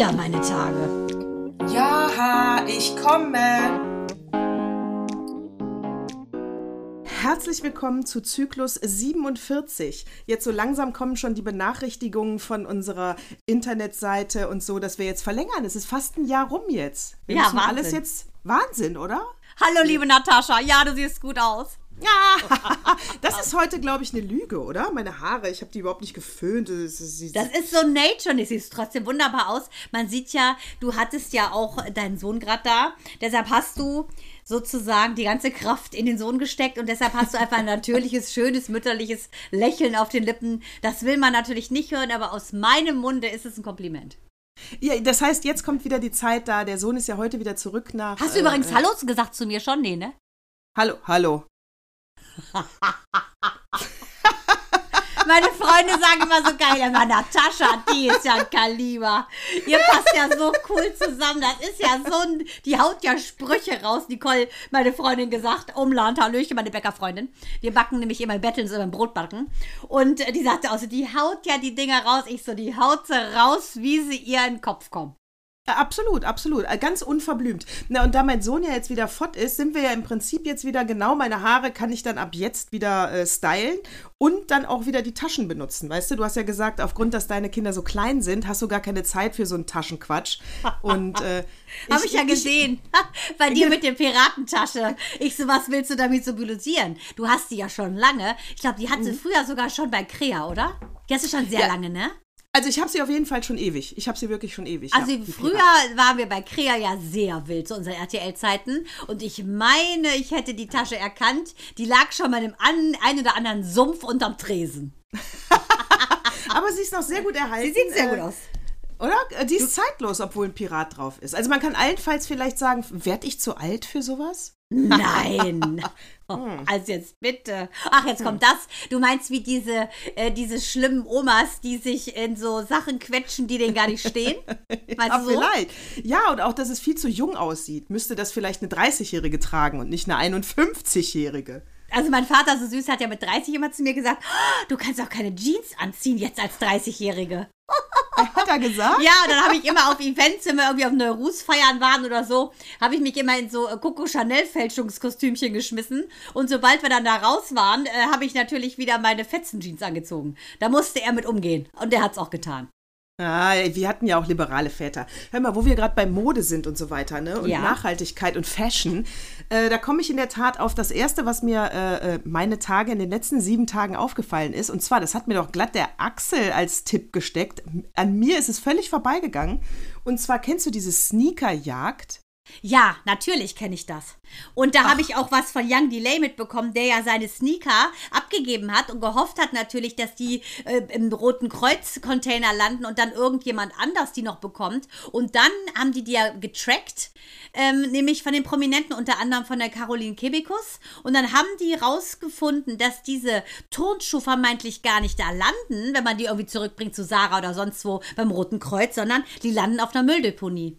wieder meine Tage. Ja, ich komme. Herzlich willkommen zu Zyklus 47. Jetzt so langsam kommen schon die Benachrichtigungen von unserer Internetseite und so, dass wir jetzt verlängern. Es ist fast ein Jahr rum jetzt. Wir Ja, müssen Wahnsinn. alles jetzt Wahnsinn, oder? Hallo, liebe Natascha. Ja, du siehst gut aus. Ja, das ist heute, glaube ich, eine Lüge, oder? Meine Haare, ich habe die überhaupt nicht geföhnt. Das ist, Das ist so Nature es sieht trotzdem wunderbar aus. Man sieht ja, du hattest ja auch deinen Sohn gerade da. Deshalb hast du sozusagen die ganze Kraft in den Sohn gesteckt und deshalb hast du einfach ein natürliches, schönes, mütterliches Lächeln auf den Lippen. Das will man natürlich nicht hören, aber aus meinem Munde ist es ein Kompliment. ja, das heißt, jetzt kommt wieder die Zeit da. Der Sohn ist ja heute wieder zurück nach. Hast du äh, übrigens äh, Hallo gesagt zu mir schon? Nee, ne? Hallo, hallo. Meine Freunde sagen immer so geil, aber Natascha, die ist ja ein Kaliber. Ihr passt ja so cool zusammen. Das ist ja so ein, die haut ja Sprüche raus. Nicole, meine Freundin gesagt, Umland, Hallöchen, meine Bäckerfreundin. Wir backen nämlich immer betteln so beim Brotbacken. Und äh, die sagte auch so, die haut ja die Dinger raus. Ich so, die haut sie raus, wie sie ihr in den Kopf kommt. Ja, absolut, absolut. Äh, Ganz unverblümt. Na, und da mein Sohn ja jetzt wieder fort ist, sind wir ja im Prinzip jetzt wieder genau, meine Haare kann ich dann ab jetzt wieder äh, stylen und dann auch wieder die Taschen benutzen. Weißt du, du hast ja gesagt, aufgrund, dass deine Kinder so klein sind, hast du gar keine Zeit für so einen Taschenquatsch. Und äh, Habe ich, ja gesehen. Bei dir mit der Piratentasche. Ich so, was willst du damit symbolisieren? Du hast die ja schon lange. Ich glaube, die hat sie früher sogar schon bei Krea, oder? Die hast du schon sehr Ja. lange, ne? Also ich habe sie auf jeden Fall schon ewig. Ich habe sie wirklich schon ewig. Also ja, früher Piraten. waren wir bei Krea ja sehr wild zu unseren RTL-Zeiten. Und ich meine, ich hätte die Tasche erkannt. Die lag schon mal im an, ein oder anderen Sumpf unterm Tresen. Aber sie ist noch sehr gut erhalten. Sie sieht sehr äh, gut aus. Oder? Äh, Die ist zeitlos, obwohl ein Pirat drauf ist. Also man kann allenfalls vielleicht sagen, werd ich zu alt für sowas? Nein. Hm. Also jetzt bitte. Ach, jetzt kommt das. Du meinst wie diese, äh, diese schlimmen Omas, die sich in so Sachen quetschen, die denen gar nicht stehen? Meinst Ja, so? vielleicht. Ja, und auch, dass es viel zu jung aussieht. Müsste das vielleicht eine 30-Jährige tragen und nicht eine 51-Jährige. Also mein Vater, so süß, hat ja mit 30 immer zu mir gesagt, "Oh, du kannst auch keine Jeans anziehen jetzt als 30-Jährige. Hat er gesagt? Ja, dann habe ich immer auf Events, wenn wir irgendwie auf Neurus feiern waren oder so, habe ich mich immer in so äh, Coco Chanel Fälschungskostümchen geschmissen. Und sobald wir dann da raus waren, äh, habe ich natürlich wieder meine Fetzenjeans angezogen. Da musste er mit umgehen. Und der hat es auch getan. Ah, wir hatten ja auch liberale Väter. Hör mal, wo wir gerade bei Mode sind und so weiter, ne? Und Ja. Nachhaltigkeit und Fashion, äh, da komme ich in der Tat auf das Erste, was mir äh, äh, meine Tage in den letzten sieben Tagen aufgefallen ist. Und zwar, das hat mir doch glatt der Axel als Tipp gesteckt. An mir ist es völlig vorbeigegangen. Und zwar, kennst du diese Sneakerjagd? Ja, natürlich kenne ich das. Und da habe ich auch was von Young Delay mitbekommen, der ja seine Sneaker abgegeben hat und gehofft hat natürlich, dass die äh, im Roten Kreuz-Container landen und dann irgendjemand anders die noch bekommt. Und dann haben die die ja getrackt, ähm, nämlich von den Prominenten, unter anderem von der Caroline Kebekus. Und dann haben die rausgefunden, dass diese Turnschuhe vermeintlich gar nicht da landen, wenn man die irgendwie zurückbringt zu Sarah oder sonst wo beim Roten Kreuz, sondern die landen auf einer Mülldeponie.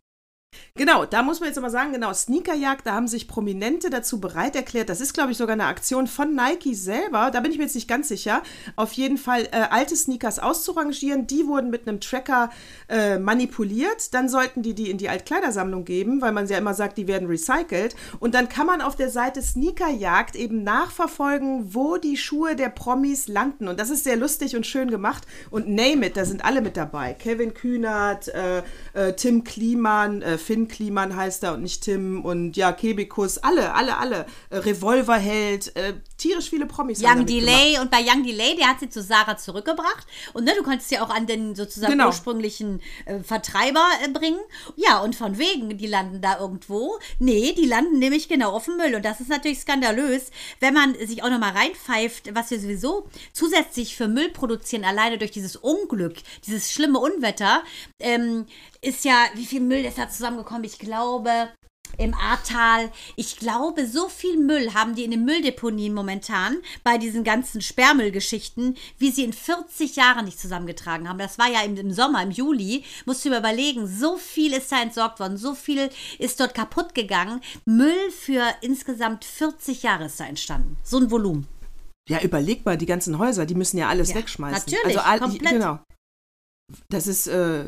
Genau, da muss man jetzt aber sagen, genau, Sneakerjagd, da haben sich Prominente dazu bereit erklärt. Das ist, glaube ich, sogar eine Aktion von Nike selber. Da bin ich mir jetzt nicht ganz sicher. Auf jeden Fall äh, alte Sneakers auszurangieren. Die wurden mit einem Tracker äh, manipuliert. Dann sollten die die in die Altkleidersammlung geben, weil man ja immer sagt, die werden recycelt. Und dann kann man auf der Seite Sneakerjagd eben nachverfolgen, wo die Schuhe der Promis landen. Und das ist sehr lustig und schön gemacht. Und name it, da sind alle mit dabei. Kevin Kühnert, äh, äh, Tim Kliman, äh, Finn Kliman heißt er und nicht Tim und ja, Kebikus, alle, alle, alle. Äh, Revolverheld, äh, tierisch viele Promis. Young. Delay und bei Young Delay, der hat sie zu Sarah zurückgebracht und ne, du konntest sie auch an den sozusagen Genau. ursprünglichen äh, Vertreiber äh, bringen. Ja, und von wegen, die landen da irgendwo. Nee, die landen nämlich genau auf dem Müll und das ist natürlich skandalös, wenn man sich auch noch mal reinpfeift, was wir sowieso zusätzlich für Müll produzieren, alleine durch dieses Unglück, dieses schlimme Unwetter, ähm, ist ja, wie viel Müll ist da zusammengekommen? Ich glaube, im Ahrtal. Ich glaube, so viel Müll haben die in den Mülldeponien momentan bei diesen ganzen Sperrmüllgeschichten, wie sie in 40 Jahren nicht zusammengetragen haben. Das war ja im, im Sommer, im Juli. Musst du dir überlegen, so viel ist da entsorgt worden, so viel ist dort kaputt gegangen. Müll für insgesamt 40 Jahre ist da entstanden. So ein Volumen. Ja, überleg mal, die ganzen Häuser, die müssen ja alles Ja, wegschmeißen. natürlich, all- komplett. Genau. Das ist, äh,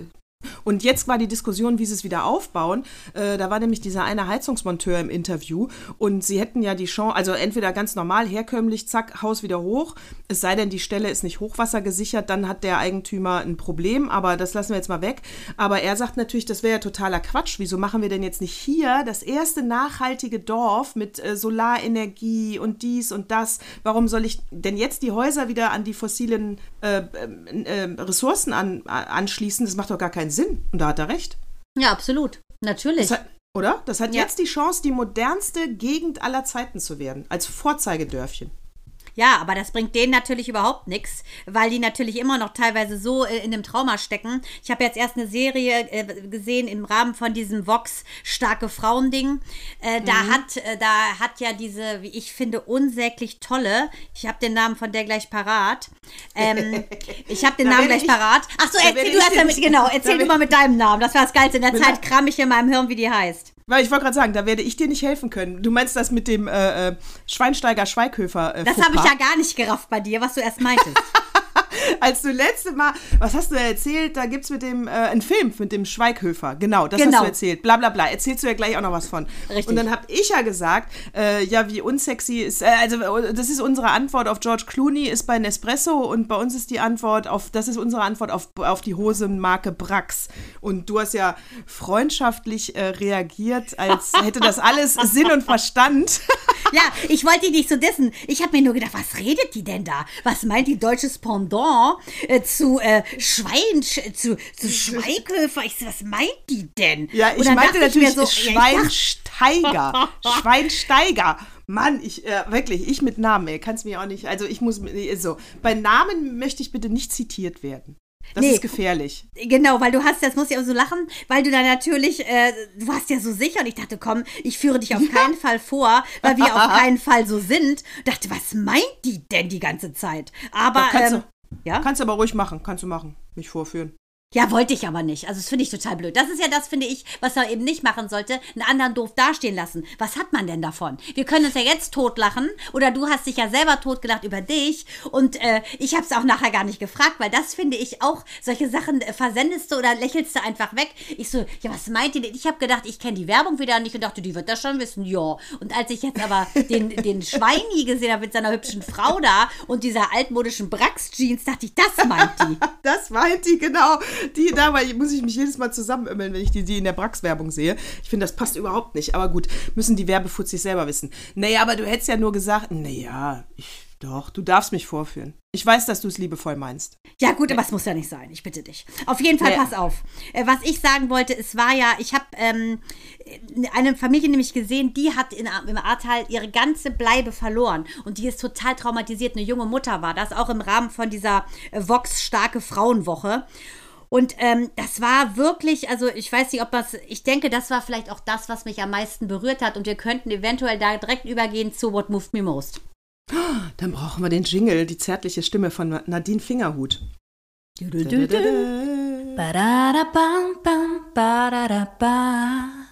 Und jetzt war die Diskussion, wie sie es wieder aufbauen. Äh, da war nämlich dieser eine Heizungsmonteur im Interview und sie hätten ja die Chance, also entweder ganz normal, herkömmlich, zack, Haus wieder hoch. Es sei denn, die Stelle ist nicht hochwassergesichert, dann hat der Eigentümer ein Problem, aber das lassen wir jetzt mal weg. Aber er sagt natürlich, das wäre ja totaler Quatsch. Wieso machen wir denn jetzt nicht hier das erste nachhaltige Dorf mit äh, Solarenergie und dies und das? Warum soll ich denn jetzt die Häuser wieder an die fossilen äh, äh, Ressourcen an, anschließen? Das macht doch gar keinen Sinn. Und da hat er recht. Ja, absolut. Natürlich. Das hat, oder? Das hat ja. jetzt die Chance, die modernste Gegend aller Zeiten zu werden, als Vorzeigedörfchen. Ja, aber das bringt denen natürlich überhaupt nichts, weil die natürlich immer noch teilweise so äh, in dem Trauma stecken. Ich habe jetzt erst eine Serie äh, gesehen im Rahmen von diesem Vox starke Frauending. Äh, mhm. Da hat äh, da hat ja diese, wie ich finde, unsäglich tolle. Ich habe den Namen von der gleich parat. Ähm, ich habe den Namen gleich ich, parat. Ach so, erzähl du erst damit, genau, erzähl du mal mit deinem Namen. Das war das Geilste. In der Zeit kram ich in meinem Hirn, wie die heißt. Weil ich wollte gerade sagen, da werde ich dir nicht helfen können. Du meinst das mit dem äh, äh Schweinsteiger Schweighöfer. Äh, das habe ich ja gar nicht gerafft bei dir, was du erst meintest. als du letzte Mal, was hast du erzählt? Da gibt es mit dem, äh, einen Film mit dem Schweighöfer. Genau, das genau. hast du erzählt. Bla bla bla. Erzählst du ja gleich auch noch was von. Richtig. Und dann habe ich ja gesagt, äh, ja, wie unsexy ist, äh, also das ist unsere Antwort auf George Clooney, ist bei Nespresso und bei uns ist die Antwort auf, das ist unsere Antwort auf, auf die Hosenmarke Brax. Und du hast ja freundschaftlich äh, reagiert, als hätte das alles Sinn und Verstand. ja, ich wollte dich nicht so dessen. Ich habe mir nur gedacht, was redet die denn da? Was meint die deutsches Pendant äh, zu äh, Schwein, zu, zu Schweighöfer? Ich so, was meint die denn? Ja, ich meinte natürlich ich so, Schweinsteiger. Schweinsteiger. Mann, ich, äh, wirklich, ich mit Namen, ey, kannst mir auch nicht, also ich muss, so, bei Namen möchte ich bitte nicht zitiert werden. Das nee, ist gefährlich. Genau, weil du hast, das muss ich auch so lachen, weil du da natürlich, äh, du warst ja so sicher und ich dachte, komm, ich führe dich auf keinen Fall vor, weil wir auf keinen Fall so sind. dachte, was meint die denn die ganze Zeit? Aber, ähm, ja? kannst du aber ruhig machen, kannst du machen, mich vorführen. Ja, wollte ich aber nicht. Also, das finde ich total blöd. Das ist ja das, finde ich, was er eben nicht machen sollte, einen anderen doof dastehen lassen. Was hat man denn davon? Wir können uns ja jetzt totlachen oder du hast dich ja selber totgelacht über dich und äh, ich habe es auch nachher gar nicht gefragt, weil das finde ich auch, solche Sachen äh, versendest du oder lächelst du einfach weg. Ich so, ja, was meint ihr denn? Ich habe gedacht, ich kenne die Werbung wieder nicht und dachte, die wird das schon wissen. Ja. Und als ich jetzt aber den, den Schweini gesehen habe mit seiner hübschen Frau da und dieser altmodischen Brax-Jeans, dachte ich, das meint die. das meint die, genau die dabei muss ich mich jedes Mal zusammenömmeln, wenn ich die, die in der Brax-Werbung sehe. Ich finde, das passt überhaupt nicht. Aber gut, müssen die Werbefuzis selber wissen. Naja, aber du hättest ja nur gesagt, naja, ich doch, du darfst mich vorführen. Ich weiß, dass du es liebevoll meinst. Ja, gut, aber es muss ja nicht sein. Ich bitte dich. Auf jeden Fall, pass auf. Äh, was ich sagen wollte, es war ja, ich habe ähm, eine Familie nämlich gesehen, die hat in, im Ahrtal ihre ganze Bleibe verloren. Und die ist total traumatisiert. Eine junge Mutter war das, auch im Rahmen von dieser äh, Vox-starke Frauenwoche. Und ähm, das war wirklich, also ich weiß nicht, ob das, ich denke, das war vielleicht auch das, was mich am meisten berührt hat. Und wir könnten eventuell da direkt übergehen zu What Moved Me Most. Dann brauchen wir den Jingle, die zärtliche Stimme von Nadine Fingerhut. Du, du, du,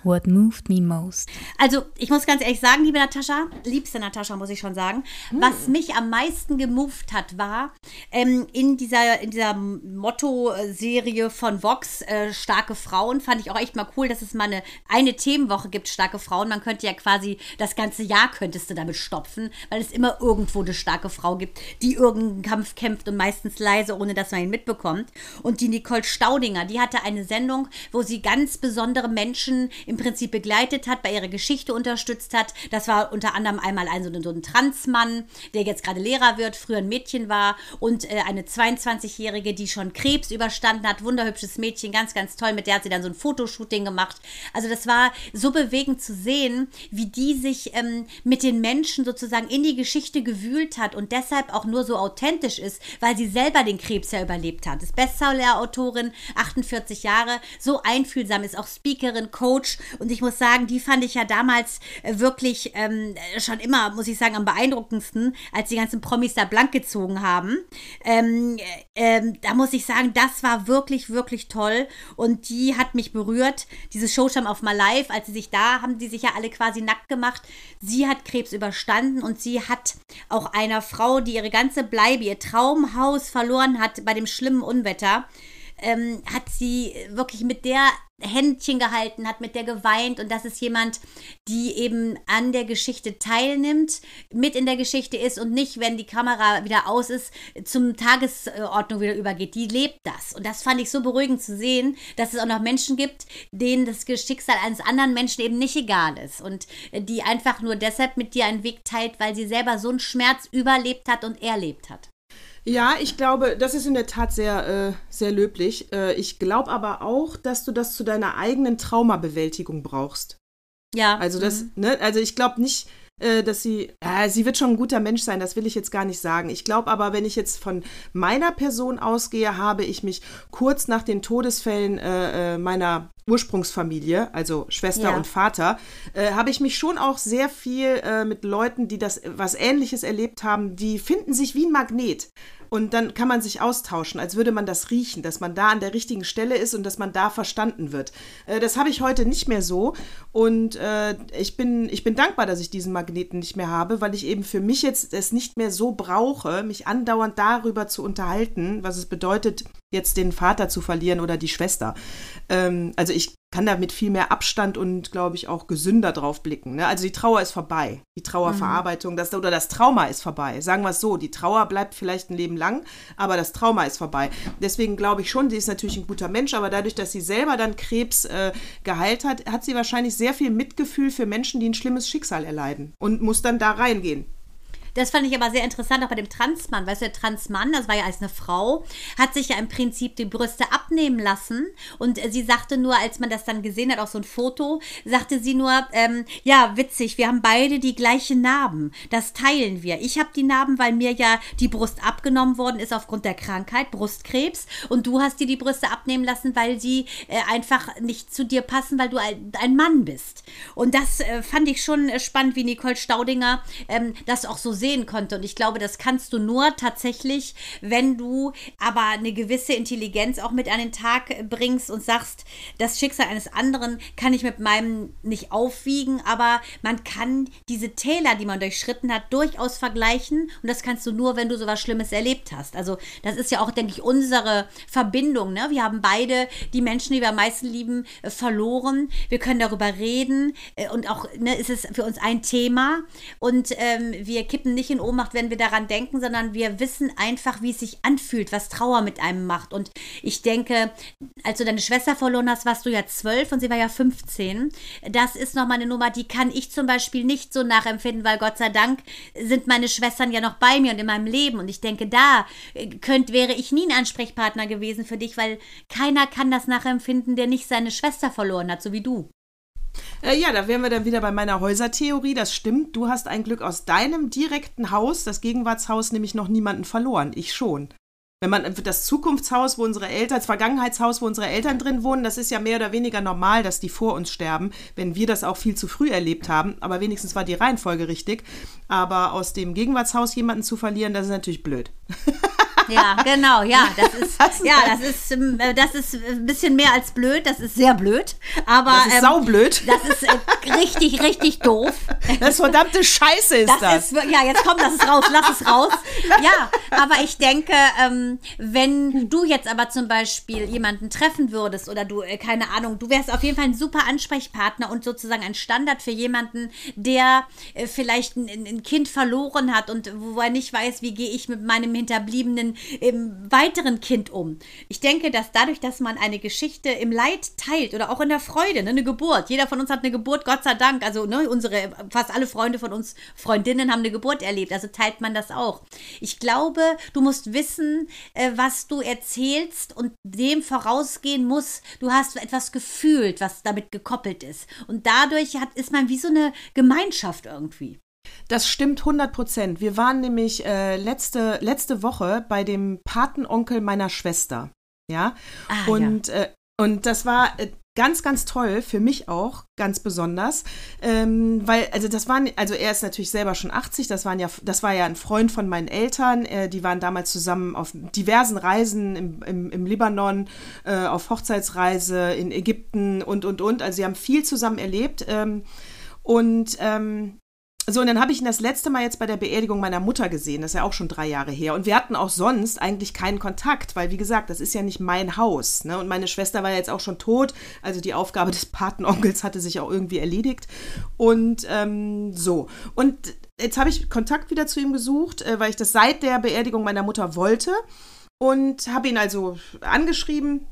What moved me most? Also, ich muss ganz ehrlich sagen, liebe Natascha, liebste Natascha, muss ich schon sagen, hm. was mich am meisten gemoved hat, war ähm, in dieser, in dieser Motto-Serie von Vox, äh, Starke Frauen, fand ich auch echt mal cool, dass es mal eine, eine Themenwoche gibt, Starke Frauen. Man könnte ja quasi das ganze Jahr könntest du damit stopfen, weil es immer irgendwo eine starke Frau gibt, die irgendeinen Kampf kämpft und meistens leise, ohne dass man ihn mitbekommt. Und die Nicole Staudinger, die hatte eine Sendung, wo sie ganz besondere Menschen im Prinzip begleitet hat, bei ihrer Geschichte unterstützt hat. Das war unter anderem einmal ein so ein, so ein Transmann, der jetzt gerade Lehrer wird, früher ein Mädchen war und äh, eine 22-Jährige, die schon Krebs überstanden hat. Wunderhübsches Mädchen, ganz, ganz toll. Mit der hat sie dann so ein Fotoshooting gemacht. Also das war so bewegend zu sehen, wie die sich ähm, mit den Menschen sozusagen in die Geschichte gewühlt hat und deshalb auch nur so authentisch ist, weil sie selber den Krebs ja überlebt hat. Ist Bestseller-Autorin, 48 Jahre, so einfühlsam, ist auch Speakerin, Coach und ich muss sagen, die fand ich ja damals äh, wirklich ähm, schon immer, muss ich sagen, am beeindruckendsten, als die ganzen Promis da blank gezogen haben. Ähm, ähm, da muss ich sagen, das war wirklich, wirklich toll. Und die hat mich berührt. Dieses Showtime auf My Life, als sie sich da, haben die sich ja alle quasi nackt gemacht. Sie hat Krebs überstanden und sie hat auch einer Frau, die ihre ganze Bleibe, ihr Traumhaus verloren hat bei dem schlimmen Unwetter, ähm, hat sie wirklich mit der Händchen gehalten, hat mit der geweint und das ist jemand, die eben an der Geschichte teilnimmt, mit in der Geschichte ist und nicht, wenn die Kamera wieder aus ist, zum Tagesordnung wieder übergeht. Die lebt das und das fand ich so beruhigend zu sehen, dass es auch noch Menschen gibt, denen das Schicksal eines anderen Menschen eben nicht egal ist und die einfach nur deshalb mit dir einen Weg teilt, weil sie selber so einen Schmerz überlebt hat und erlebt hat. Ja, ich glaube, das ist in der Tat sehr, äh, sehr löblich. Äh, ich glaube aber auch, dass du das zu deiner eigenen Traumabewältigung brauchst. Ja. Also das, mhm. ne, also ich glaube nicht, äh, dass sie, äh, sie wird schon ein guter Mensch sein, das will ich jetzt gar nicht sagen. Ich glaube aber, wenn ich jetzt von meiner Person ausgehe, habe ich mich kurz nach den Todesfällen äh, äh meiner Ursprungsfamilie, also Schwester ja. und Vater, äh, habe ich mich schon auch sehr viel äh, mit Leuten, die das was Ähnliches erlebt haben, die finden sich wie ein Magnet. Und dann kann man sich austauschen, als würde man das riechen, dass man da an der richtigen Stelle ist und dass man da verstanden wird. Äh, das habe ich heute nicht mehr so. Und äh, ich, bin, ich bin dankbar, dass ich diesen Magneten nicht mehr habe, weil ich eben für mich jetzt es nicht mehr so brauche, mich andauernd darüber zu unterhalten, was es bedeutet, jetzt den Vater zu verlieren oder die Schwester. Ähm, also ich kann da mit viel mehr Abstand und, glaube ich, auch gesünder drauf blicken. Ne? Also die Trauer ist vorbei. Die Trauerverarbeitung, mhm. das, oder das Trauma ist vorbei. Sagen wir es so, die Trauer bleibt vielleicht ein Leben lang, aber das Trauma ist vorbei. Deswegen glaube ich schon, sie ist natürlich ein guter Mensch, aber dadurch, dass sie selber dann Krebs äh, geheilt hat, hat sie wahrscheinlich sehr viel Mitgefühl für Menschen, die ein schlimmes Schicksal erleiden und muss dann da reingehen. Das fand ich aber sehr interessant, auch bei dem Transmann. Weißt du, der Transmann, das war ja als eine Frau, hat sich ja im Prinzip die Brüste abnehmen lassen. Und sie sagte nur, als man das dann gesehen hat, auch so ein Foto, sagte sie nur, ähm, ja, witzig, wir haben beide die gleichen Narben. Das teilen wir. Ich habe die Narben, weil mir ja die Brust abgenommen worden ist aufgrund der Krankheit, Brustkrebs. Und du hast dir die Brüste abnehmen lassen, weil sie äh, einfach nicht zu dir passen, weil du ein, Mann bist. Und das äh, fand ich schon äh, spannend, wie Nicole Staudinger ähm, das auch so sehen konnte. Und ich glaube, das kannst du nur tatsächlich, wenn du aber eine gewisse Intelligenz auch mit an den Tag bringst und sagst, das Schicksal eines anderen kann ich mit meinem nicht aufwiegen, aber man kann diese Täler, die man durchschritten hat, durchaus vergleichen. Und das kannst du nur, wenn du sowas Schlimmes erlebt hast. Also das ist ja auch, denke ich, unsere Verbindung. Ne? Wir haben beide die Menschen, die wir am meisten lieben, äh, verloren. Wir können darüber reden äh, und auch ne, ist es für uns ein Thema. Und ähm, wir kippen nicht in Ohnmacht, wenn wir daran denken, sondern wir wissen einfach, wie es sich anfühlt, was Trauer mit einem macht. Und ich denke, als du deine Schwester verloren hast, warst du ja zwölf und sie war ja 15. Das ist nochmal eine Nummer, die kann ich zum Beispiel nicht so nachempfinden, weil Gott sei Dank sind meine Schwestern ja noch bei mir und in meinem Leben. Und ich denke, da äh, könnt, wäre ich nie ein Ansprechpartner gewesen für dich, weil keiner kann das nachempfinden, der nicht seine Schwester verloren hat, so wie du. Äh, ja, da wären wir dann wieder bei meiner Häusertheorie. Das stimmt. Du hast ein Glück aus deinem direkten Haus, das Gegenwartshaus, nämlich noch niemanden verloren. Ich schon. Wenn man das Zukunftshaus, wo unsere Eltern, das Vergangenheitshaus, wo unsere Eltern drin wohnen, das ist ja mehr oder weniger normal, dass die vor uns sterben, wenn wir das auch viel zu früh erlebt haben. Aber wenigstens war die Reihenfolge richtig. Aber aus dem Gegenwartshaus jemanden zu verlieren, das ist natürlich blöd. Ja, genau, ja, das ist, ja, das ist, ähm, äh, das ist ein bisschen mehr als blöd, das ist sehr blöd, aber. Das ist ähm, saublöd. Das ist äh, richtig, richtig doof. Das verdammte Scheiße ist das. das. Ist, ja, jetzt komm, lass es raus, lass es raus. Ja, aber ich denke, ähm, wenn du jetzt aber zum Beispiel jemanden treffen würdest oder du, äh, keine Ahnung, du wärst auf jeden Fall ein super Ansprechpartner und sozusagen ein Standard für jemanden, der äh, vielleicht ein, ein Kind verloren hat und wo er nicht weiß, wie gehe ich mit meinem hinterbliebenen im weiteren Kind um. Ich denke, dass dadurch, dass man eine Geschichte im Leid teilt oder auch in der Freude, ne, eine Geburt, jeder von uns hat eine Geburt, Gott sei Dank, also ne, unsere, fast alle Freunde von uns, Freundinnen haben eine Geburt erlebt, also teilt man das auch. Ich glaube, du musst wissen, äh, was du erzählst und dem vorausgehen muss, du hast etwas gefühlt, was damit gekoppelt ist. Und dadurch hat, ist man wie so eine Gemeinschaft irgendwie. Das stimmt 100 Prozent. Wir waren nämlich äh, letzte, letzte Woche bei dem Patenonkel meiner Schwester. Ja. Ah, und, ja. Äh, und das war äh, ganz, ganz toll, für mich auch, ganz besonders. Ähm, weil, also das waren, also er ist natürlich selber schon 80, das waren ja, das war ja ein Freund von meinen Eltern. Äh, die waren damals zusammen auf diversen Reisen im, im, im Libanon, äh, auf Hochzeitsreise in Ägypten und und und. Also sie haben viel zusammen erlebt. Ähm, und ähm, so, und dann habe ich ihn das letzte Mal jetzt bei der Beerdigung meiner Mutter gesehen. Das ist ja auch schon drei Jahre her. Und wir hatten auch sonst eigentlich keinen Kontakt, weil, wie gesagt, das ist ja nicht mein Haus. Ne? Und meine Schwester war ja jetzt auch schon tot. Also die Aufgabe des Patenonkels hatte sich auch irgendwie erledigt. Und ähm, so. Und jetzt habe ich Kontakt wieder zu ihm gesucht, äh, weil ich das seit der Beerdigung meiner Mutter wollte. Und habe ihn also angeschrieben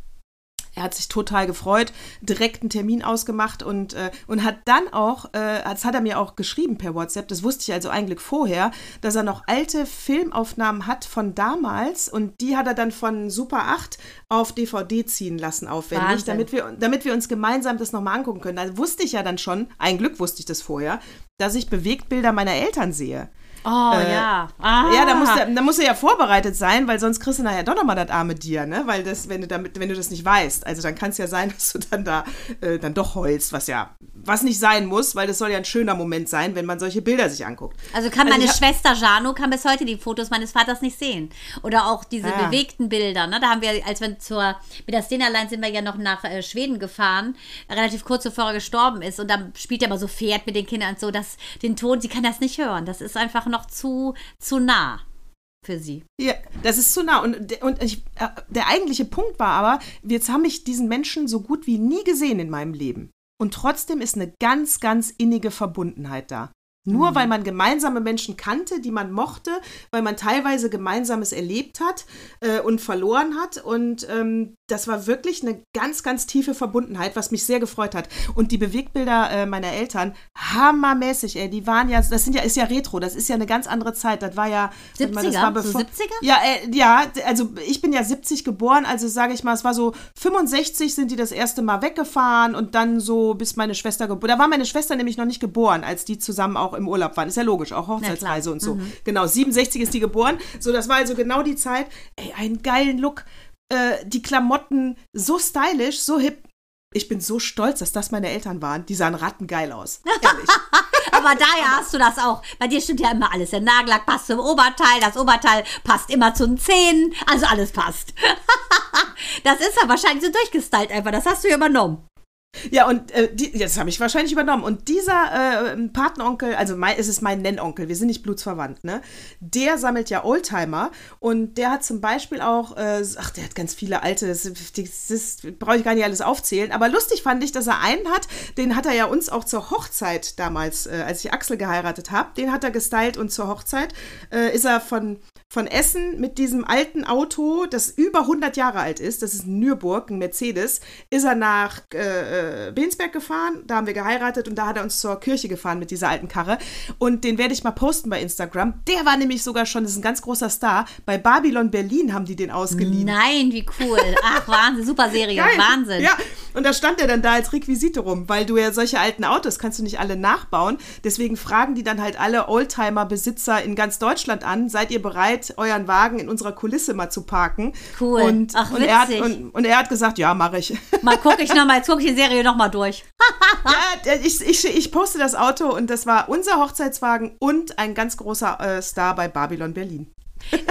er hat sich total gefreut, direkt einen Termin ausgemacht und, äh, und hat dann auch, äh, das hat er mir auch geschrieben per WhatsApp, das wusste ich also eigentlich vorher, dass er noch alte Filmaufnahmen hat von damals und die hat er dann von Super 8 auf DVD ziehen lassen, aufwendig, damit wir, damit wir uns gemeinsam das nochmal angucken können. Da wusste ich ja dann schon, ein Glück wusste ich das vorher, dass ich Bewegtbilder meiner Eltern sehe. Oh äh, ja. Ah. Ja, da musst, du, da musst du ja vorbereitet sein, weil sonst kriegst du nachher doch nochmal das arme Dir, ne? Weil das, wenn du damit, wenn du das nicht weißt, also dann kann es ja sein, dass du dann da äh, dann doch heulst, was ja, was nicht sein muss, weil das soll ja ein schöner Moment sein, wenn man solche Bilder sich anguckt. Also kann meine also Schwester Jano kann bis heute die Fotos meines Vaters nicht sehen. Oder auch diese ah. bewegten Bilder, ne? Da haben wir, als wir zur, mit der Stenerlein sind wir ja noch nach äh, Schweden gefahren, relativ kurz bevor er gestorben ist. Und dann spielt er immer so Pferd mit den Kindern und so, dass den Ton, sie kann das nicht hören. Das ist einfach noch zu, zu nah für sie. Ja, das ist zu nah. Und, und ich, äh, der eigentliche Punkt war aber, jetzt habe ich diesen Menschen so gut wie nie gesehen in meinem Leben. Und trotzdem ist eine ganz, ganz innige Verbundenheit da. Nur mhm. weil man gemeinsame Menschen kannte, die man mochte, weil man teilweise Gemeinsames erlebt hat äh, und verloren hat. Und ähm, das war wirklich eine ganz, ganz tiefe Verbundenheit, was mich sehr gefreut hat. Und die Bewegtbilder äh, meiner Eltern, hammermäßig, ey. Die waren ja, das sind ja, ist ja Retro, das ist ja eine ganz andere Zeit. Das war ja. 70er? Mal, das war bevor, so 70er? Ja, äh, ja, also ich bin ja 70 geboren, also sage ich mal, es war so 65 sind die das erste Mal weggefahren und dann so bis meine Schwester geboren. Da war meine Schwester nämlich noch nicht geboren, als die zusammen auch im Urlaub waren. Ist ja logisch, auch Hochzeitsreise und so. Mhm. Genau, 67 ist die geboren. So, das war also genau die Zeit. Ey, einen geilen Look äh, die Klamotten so stylisch, so hip. Ich bin so stolz, dass das meine Eltern waren. Die sahen rattengeil aus. Ehrlich. Aber daher hast du das auch. Bei dir stimmt ja immer alles. Der Nagellack passt zum Oberteil, das Oberteil passt immer zu den Zähnen. Also alles passt. das ist ja wahrscheinlich so durchgestylt einfach. Das hast du ja übernommen. Ja, und äh, die, das habe ich wahrscheinlich übernommen. Und dieser äh, Patenonkel, also mein, es ist mein Nennonkel, wir sind nicht blutsverwandt, ne? Der sammelt ja Oldtimer und der hat zum Beispiel auch, äh, ach, der hat ganz viele alte, das, das brauche ich gar nicht alles aufzählen, aber lustig fand ich, dass er einen hat, den hat er ja uns auch zur Hochzeit damals, äh, als ich Axel geheiratet habe, den hat er gestylt und zur Hochzeit äh, ist er von von Essen mit diesem alten Auto, das über 100 Jahre alt ist, das ist ein Nürburg, ein Mercedes, ist er nach äh, äh, Bensberg gefahren, da haben wir geheiratet und da hat er uns zur Kirche gefahren mit dieser alten Karre und den werde ich mal posten bei Instagram. Der war nämlich sogar schon, das ist ein ganz großer Star, bei Babylon Berlin haben die den ausgeliehen. Nein, wie cool. Ach, Wahnsinn, super Serie, Geil. Wahnsinn. Ja, und da stand er dann da als Requisite rum, weil du ja solche alten Autos kannst du nicht alle nachbauen, deswegen fragen die dann halt alle Oldtimer-Besitzer in ganz Deutschland an, seid ihr bereit, bereit, euren Wagen in unserer Kulisse mal zu parken. Cool. Und, Ach, und, er, hat, und, und er hat gesagt, ja, mache ich. Mal gucke ich nochmal, jetzt gucke ich die Serie nochmal durch. ja, ich, ich, ich poste das Auto und das war unser Hochzeitswagen und ein ganz großer äh, Star bei Babylon Berlin.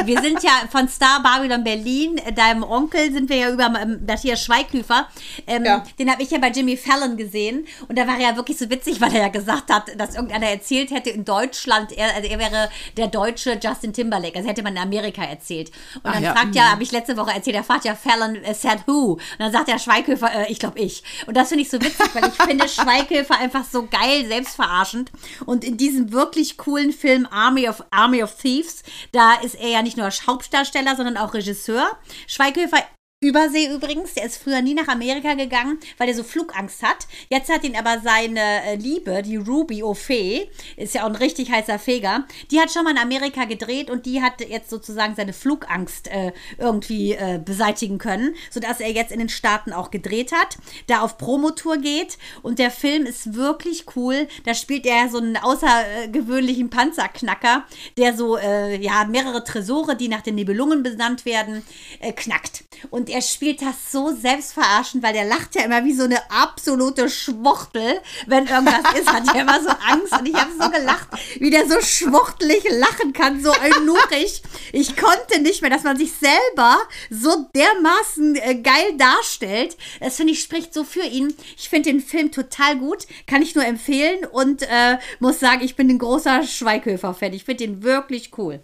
Wir sind ja von Star Babylon Berlin, deinem Onkel sind wir ja über ähm, Matthias Schweighöfer. Ähm, ja. Den habe ich ja bei Jimmy Fallon gesehen. Und da war er ja wirklich so witzig, weil er ja gesagt hat, dass irgendeiner erzählt hätte in Deutschland, er, also er wäre der deutsche Justin Timberlake. Also hätte man in Amerika erzählt. Und dann ja. fragt ja, mhm. habe ich letzte Woche erzählt, der fragt ja Fallon, uh, said who? Und dann sagt der Schweighöfer, äh, ich glaube ich. Und das finde ich so witzig, weil ich finde Schweighöfer einfach so geil, selbstverarschend. Und in diesem wirklich coolen Film Army of, Army of Thieves, da ist er ja nicht nur Hauptdarsteller, sondern auch Regisseur. Schweighöfer Übersee übrigens, der ist früher nie nach Amerika gegangen, weil er so Flugangst hat. Jetzt hat ihn aber seine äh, Liebe, die Ruby O'Fee, ist ja auch ein richtig heißer Feger, die hat schon mal in Amerika gedreht und die hat jetzt sozusagen seine Flugangst äh, irgendwie äh, beseitigen können, sodass er jetzt in den Staaten auch gedreht hat, da auf Promotour geht und der Film ist wirklich cool. Da spielt er so einen außergewöhnlichen Panzerknacker, der so, äh, ja, mehrere Tresore, die nach den Nibelungen benannt werden, äh, knackt. Und Und er spielt das so selbstverarschend, weil der lacht ja immer wie so eine absolute Schwuchtel. Wenn irgendwas ist, hat er immer so Angst. Und ich habe so gelacht, wie der so schwuchtelig lachen kann, so eunuchisch. Ich konnte nicht mehr, dass man sich selber so dermaßen äh, geil darstellt. Das finde ich spricht so für ihn. Ich finde den Film total gut, kann ich nur empfehlen und äh, muss sagen, ich bin ein großer Schweighöfer-Fan. Ich finde den wirklich cool.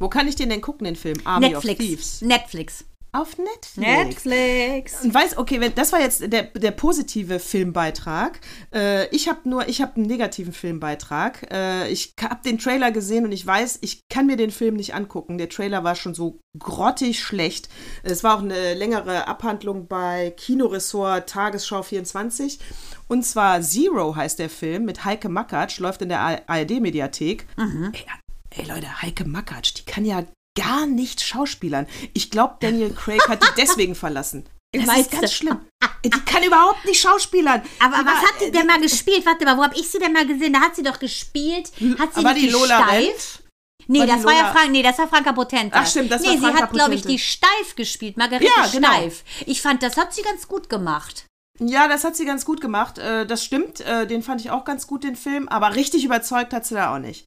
Wo kann ich den denn gucken, den Film? Army of Netflix. Thieves. Netflix. Auf Netflix. Netflix. Und weiß, okay, wenn, das war jetzt der, der positive Filmbeitrag. Äh, ich habe nur, ich habe einen negativen Filmbeitrag. Äh, ich habe den Trailer gesehen und ich weiß, ich kann mir den Film nicht angucken. Der Trailer war schon so grottig schlecht. Es war auch eine längere Abhandlung bei Kinoressort Tagesschau 24. Und zwar Zero heißt der Film mit Heike Makatsch, läuft in der ARD-Mediathek. Ey, ey Leute, Heike Makatsch, die kann ja gar nicht schauspielern. Ich glaube, Daniel Craig hat die deswegen verlassen. Das Meinst ist ganz du? schlimm. Die kann überhaupt nicht schauspielern. Aber Die was war- hat die denn mal gespielt? Warte mal, wo habe ich sie denn mal gesehen? Da hat sie doch gespielt. Hat sie nicht die Lola steif? Nee, War das war ja Frank, nee, das war Franka Potente. Ach, stimmt, das nee, war sie Franka hat, glaube ich, die steif gespielt, Margarete Ja, genau. Steif. Ich fand, das hat sie ganz gut gemacht. Ja, das hat sie ganz gut gemacht. Äh, Das stimmt. Äh, Den fand ich auch ganz gut, den Film. Aber richtig überzeugt hat sie da auch nicht.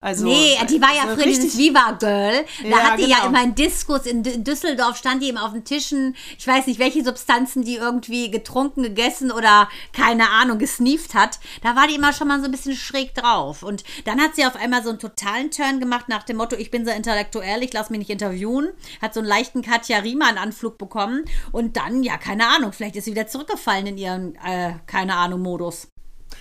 Also, nee, die war ja früher dieses Viva Girl. Da Ja, hat die ja genau. immer in Diskus in Düsseldorf, stand die eben auf den Tischen. Ich weiß nicht, welche Substanzen die irgendwie getrunken, gegessen oder keine Ahnung, gesneeft hat. Da war die immer schon mal so ein bisschen schräg drauf. Und dann hat sie auf einmal so einen totalen Turn gemacht nach dem Motto, ich bin so intellektuell, ich lasse mich nicht interviewen. Hat so einen leichten Katja Riemann-Anflug bekommen. Und dann, ja, keine Ahnung, vielleicht ist sie wieder zurückgefallen in ihren, äh, keine Ahnung, Modus.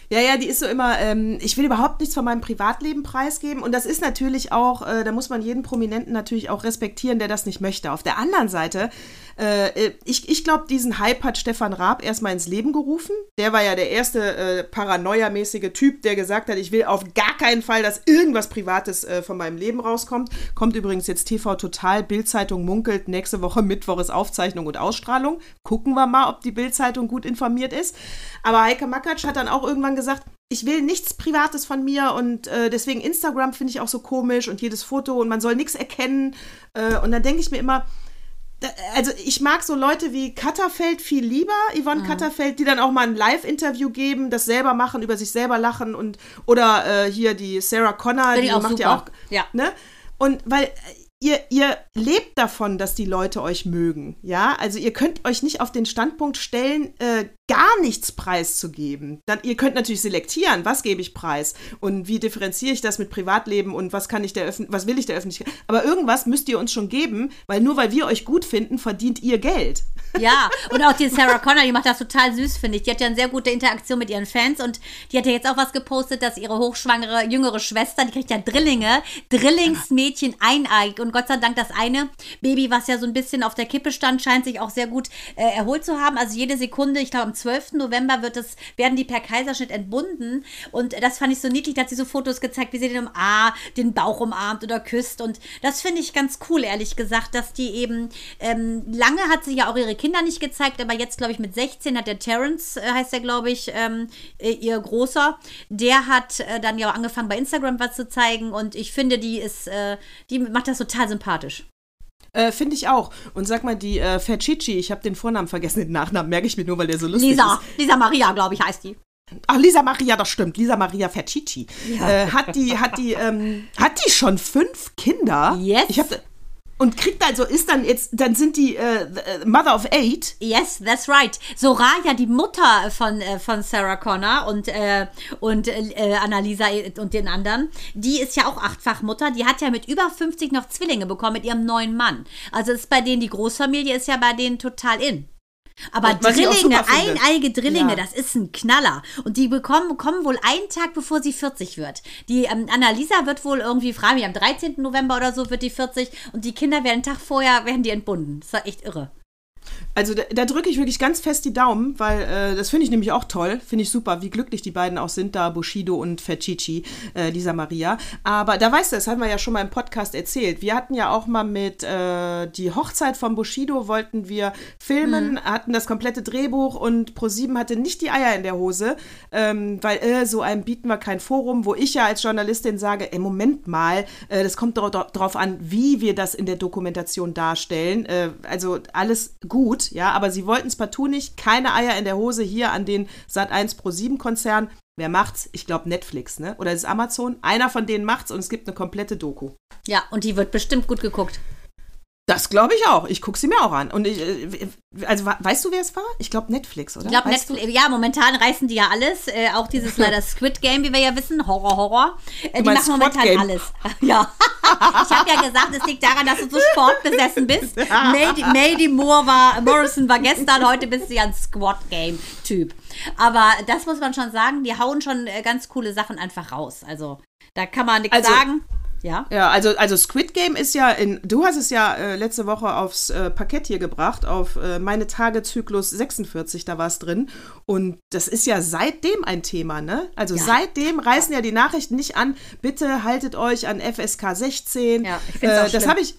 Ja, ja, die ist so immer, ähm, ich will überhaupt nichts von meinem Privatleben preisgeben. Und das ist natürlich auch, äh, da muss man jeden Prominenten natürlich auch respektieren, der das nicht möchte. Auf der anderen Seite, äh, ich, ich glaube, diesen Hype hat Stefan Raab erstmal ins Leben gerufen. Der war ja der erste äh, paranoiamäßige Typ, der gesagt hat, ich will auf gar keinen Fall, dass irgendwas Privates äh, von meinem Leben rauskommt. Kommt übrigens jetzt TV Total, Bildzeitung munkelt, nächste Woche Mittwoch ist Aufzeichnung und Ausstrahlung. Gucken wir mal, ob die Bildzeitung gut informiert ist. Aber Heike Makatsch hat dann auch irgendwann gesagt, ich will nichts Privates von mir und äh, deswegen Instagram finde ich auch so komisch und jedes Foto und man soll nichts erkennen. Äh, und dann denke ich mir immer, da, also ich mag so Leute wie Katterfeld viel lieber, Yvonne Mhm. Katterfeld, die dann auch mal ein Live-Interview geben, das selber machen, über sich selber lachen und oder äh, hier die Sarah Connor, Finde die macht ja super. auch, Ja. ne? Und weil äh, ihr, ihr lebt davon, dass die Leute euch mögen, ja? Also ihr könnt euch nicht auf den Standpunkt stellen, äh, gar nichts preiszugeben. Dann, ihr könnt natürlich selektieren, was gebe ich preis und wie differenziere ich das mit Privatleben und was kann ich der Öffn was will ich der Öffentlichkeit. Aber irgendwas müsst ihr uns schon geben, weil nur weil wir euch gut finden, verdient ihr Geld. Ja, und auch die Sarah Connor, die macht das total süß, finde ich. Die hat ja eine sehr gute Interaktion mit ihren Fans und die hat ja jetzt auch was gepostet, dass ihre hochschwangere jüngere Schwester, die kriegt ja Drillinge, Drillingsmädchen eineig und Gott sei Dank das eine Baby, was ja so ein bisschen auf der Kippe stand, scheint sich auch sehr gut äh, erholt zu haben. Also jede Sekunde, ich glaube am 12. November wird es, werden die per Kaiserschnitt entbunden und das fand ich so niedlich, da hat sie so Fotos gezeigt, wie sie den, ah, den Bauch umarmt oder küsst und das finde ich ganz cool, ehrlich gesagt, dass die eben, ähm, lange hat sie ja auch ihre Kinder nicht gezeigt, aber jetzt, glaube ich, mit 16 hat der Terrence, äh, heißt der, glaube ich, ähm, äh, ihr Großer, der hat äh, dann ja auch angefangen bei Instagram was zu zeigen und ich finde, die ist, äh, die macht das total sympathisch. Äh, Finde ich auch. Und sag mal, die äh, Ferchichi, ich habe den Vornamen vergessen, den Nachnamen merke ich mir nur, weil der so lustig Lisa, ist. Lisa Maria, glaube ich, heißt die. Ach, Lisa Maria, das stimmt. Lisa Maria Ferchichi. Äh, hat die, hat die, ähm, hat die schon fünf Kinder? Yes. Ich hab, und kriegt also, ist dann jetzt, dann sind die äh, äh, Mother of Eight. Yes, that's right. Soraya, die Mutter von, äh, von Sarah Connor und, äh, und äh, Annalisa und den anderen, die ist ja auch achtfach Mutter. Die hat ja mit über 50 noch Zwillinge bekommen mit ihrem neuen Mann. Also ist bei denen, die Großfamilie ist ja bei denen total in. Aber Drillinge, eineige Drillinge, Ja. das ist ein Knaller. Und die bekommen, kommen wohl einen Tag, bevor sie 40 wird. Die ähm, Annalisa wird wohl irgendwie, frage mich, am 13. November oder so wird die 40 und die Kinder werden einen Tag vorher, werden die entbunden. Das war echt irre. Also da, da drücke ich wirklich ganz fest die Daumen, weil äh, das finde ich nämlich auch toll. Finde ich super, wie glücklich die beiden auch sind, da Bushido und Fecici, äh, Lisa Maria. Aber da weißt du, das haben wir ja schon mal im Podcast erzählt. Wir hatten ja auch mal mit äh, die Hochzeit von Bushido wollten wir filmen, mhm. hatten das komplette Drehbuch und ProSieben hatte nicht die Eier in der Hose, ähm, weil äh, so einem bieten wir kein Forum, wo ich ja als Journalistin sage, ey, Moment mal, äh, das kommt darauf an, wie wir das in der Dokumentation darstellen. Äh, also alles gut ja, aber sie wollten es partout nicht. Keine Eier in der Hose hier an den Sat1 Pro 7 Konzern. Wer macht's? Ich glaube Netflix, ne? Oder ist es Amazon? Einer von denen macht's und es gibt eine komplette Doku. Ja, und die wird bestimmt gut geguckt. Das glaube ich auch. Ich gucke sie mir auch an. Und ich, äh, also weißt du, wer es war? Ich glaube Netflix, oder? Ich glaube Netflix. Du? Ja, momentan reißen die ja alles. Äh, auch dieses leider Squid Game, wie wir ja wissen, Horror, Horror. Äh, die machen momentan Game. alles. ja. ich habe ja gesagt, es liegt daran, dass du so sportbesessen bist. Mady Moore war, Morrison war gestern, heute bist du ja ein Squad Game Typ. Aber das muss man schon sagen, die hauen schon äh, ganz coole Sachen einfach raus. Also da kann man nichts also, sagen. Ja. Ja, also, also Squid Game ist ja in, du hast es ja äh, letzte Woche aufs äh, Parkett hier gebracht, auf äh, meine Tagezyklus 46, da war es drin. Und das ist ja seitdem ein Thema, ne? Also ja. seitdem reißen ja die Nachrichten nicht an, bitte haltet euch an FSK 16. Ja, ich finde äh, Das habe ich,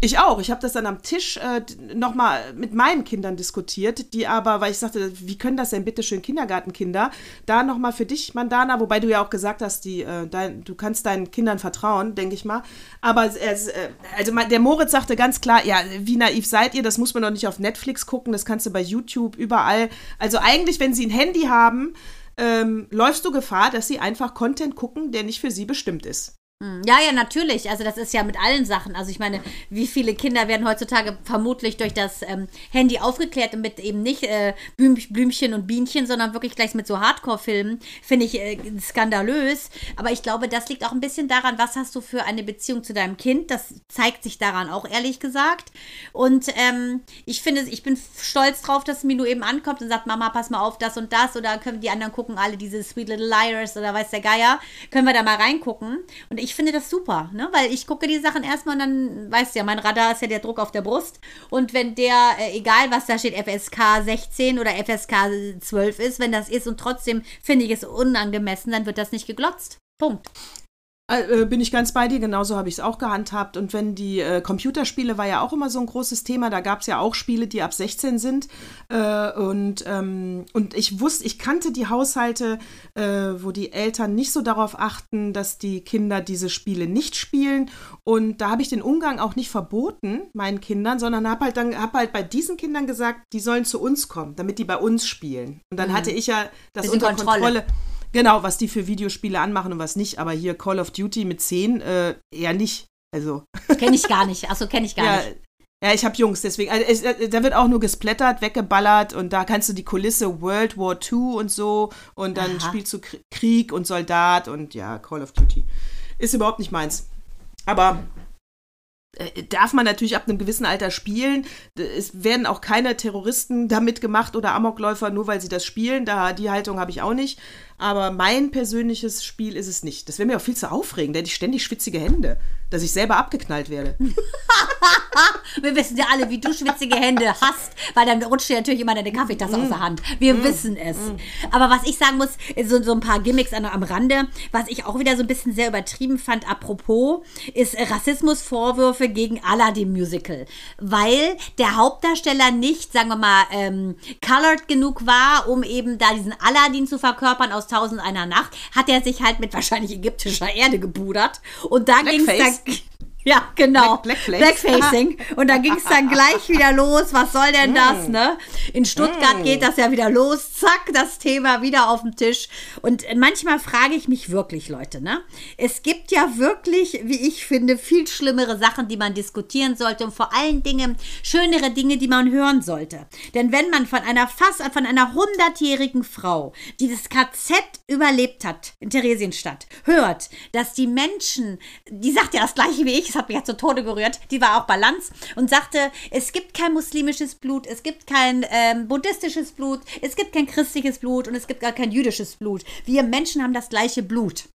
ich auch. Ich habe das dann am Tisch äh, nochmal mit meinen Kindern diskutiert, die aber, weil ich sagte, wie können das denn bitte schön Kindergartenkinder, da nochmal für dich, Mandana, wobei du ja auch gesagt hast, die, äh, dein, du kannst deinen Kindern vertrauen, denke ich mal. Aber es, äh, also der Moritz sagte ganz klar, ja, wie naiv seid ihr, das muss man doch nicht auf Netflix gucken, das kannst du bei YouTube, überall. Also eigentlich, wenn sie ein Handy haben, ähm, läufst du Gefahr, dass sie einfach Content gucken, der nicht für sie bestimmt ist. Hm. Ja, ja, natürlich. Also das ist ja mit allen Sachen. Also ich meine, wie viele Kinder werden heutzutage vermutlich durch das ähm, Handy aufgeklärt und mit eben nicht äh, Blümchen und Bienchen, sondern wirklich gleich mit so Hardcore-Filmen, finde ich äh, skandalös. Aber ich glaube, das liegt auch ein bisschen daran, was hast du für eine Beziehung zu deinem Kind. Das zeigt sich daran auch, ehrlich gesagt. Und ähm, ich finde, ich bin stolz drauf, dass Minu eben ankommt und sagt, Mama, pass mal auf, das und das. Oder können die anderen gucken alle diese Sweet Little Liars oder weiß der Geier. Können wir da mal reingucken. Und ich ich finde das super, ne? weil ich gucke die Sachen erstmal und dann, weißt ja, mein Radar ist ja der Druck auf der Brust. Und wenn der, äh, egal was da steht, FSK 16 oder FSK 12 ist, wenn das ist und trotzdem finde ich es unangemessen, dann wird das nicht geglotzt. Punkt. Äh, äh, bin ich ganz bei dir, genauso habe ich es auch gehandhabt. Und wenn die äh, Computerspiele war ja auch immer so ein großes Thema, da gab es ja auch Spiele, die ab 16 sind. Äh, und, ähm, und ich wusste, ich kannte die Haushalte, äh, wo die Eltern nicht so darauf achten, dass die Kinder diese Spiele nicht spielen. Und da habe ich den Umgang auch nicht verboten, meinen Kindern, sondern habe halt dann hab halt bei diesen Kindern gesagt, die sollen zu uns kommen, damit die bei uns spielen. Und dann mhm. hatte ich ja das unter Kontrolle. Kontrolle Genau, was die für Videospiele anmachen und was nicht. Aber hier Call of Duty mit 10 äh, eher nicht. Also. Kenne ich gar nicht. Achso, kenne ich gar ja, nicht. Ja, ich habe Jungs, deswegen. Also es, äh, da wird auch nur gesplättert, weggeballert und da kannst du die Kulisse World War II und so und dann Aha. spielst du Krieg und Soldat und ja, Call of Duty. Ist überhaupt nicht meins. Aber darf man natürlich ab einem gewissen Alter spielen. Es werden auch keine Terroristen damit gemacht oder Amokläufer, nur weil sie das spielen. Da, die Haltung habe ich auch nicht. Aber mein persönliches Spiel ist es nicht. Das wäre mir auch viel zu aufregend. Da hätte ich ständig schwitzige Hände, dass ich selber abgeknallt werde. Wir wissen ja alle, wie du schwitzige Hände hast, weil dann rutscht dir natürlich immer deine Kaffeetasse mm. aus der Hand. Wir mm. wissen es. Mm. Aber was ich sagen muss, so, so ein paar Gimmicks an, am Rande, was ich auch wieder so ein bisschen sehr übertrieben fand, apropos, ist Rassismusvorwürfe gegen Aladdin Musical. Weil der Hauptdarsteller nicht, sagen wir mal, ähm, colored genug war, um eben da diesen Aladdin zu verkörpern aus Tausend einer Nacht, hat er sich halt mit wahrscheinlich ägyptischer Erde gebudert. Und da ging es dann. Ja, genau. Black, Blackfacing. Und da ging es dann gleich wieder los. Was soll denn das, mm. ne? In Stuttgart mm. geht das ja wieder los. Zack, das Thema wieder auf dem Tisch. Und manchmal frage ich mich wirklich, Leute, ne? Es gibt ja wirklich, wie ich finde, viel schlimmere Sachen, die man diskutieren sollte und vor allen Dingen schönere Dinge, die man hören sollte. Denn wenn man von einer fast, von einer hundertjährigen Frau, die das KZ überlebt hat in Theresienstadt, hört, dass die Menschen, die sagt ja das gleiche wie ich, das hat mich ja zu Tode gerührt, die war auch Balance und sagte, es gibt kein muslimisches Blut, es gibt kein ähm, buddhistisches Blut, es gibt kein christliches Blut und es gibt gar kein jüdisches Blut. Wir Menschen haben das gleiche Blut.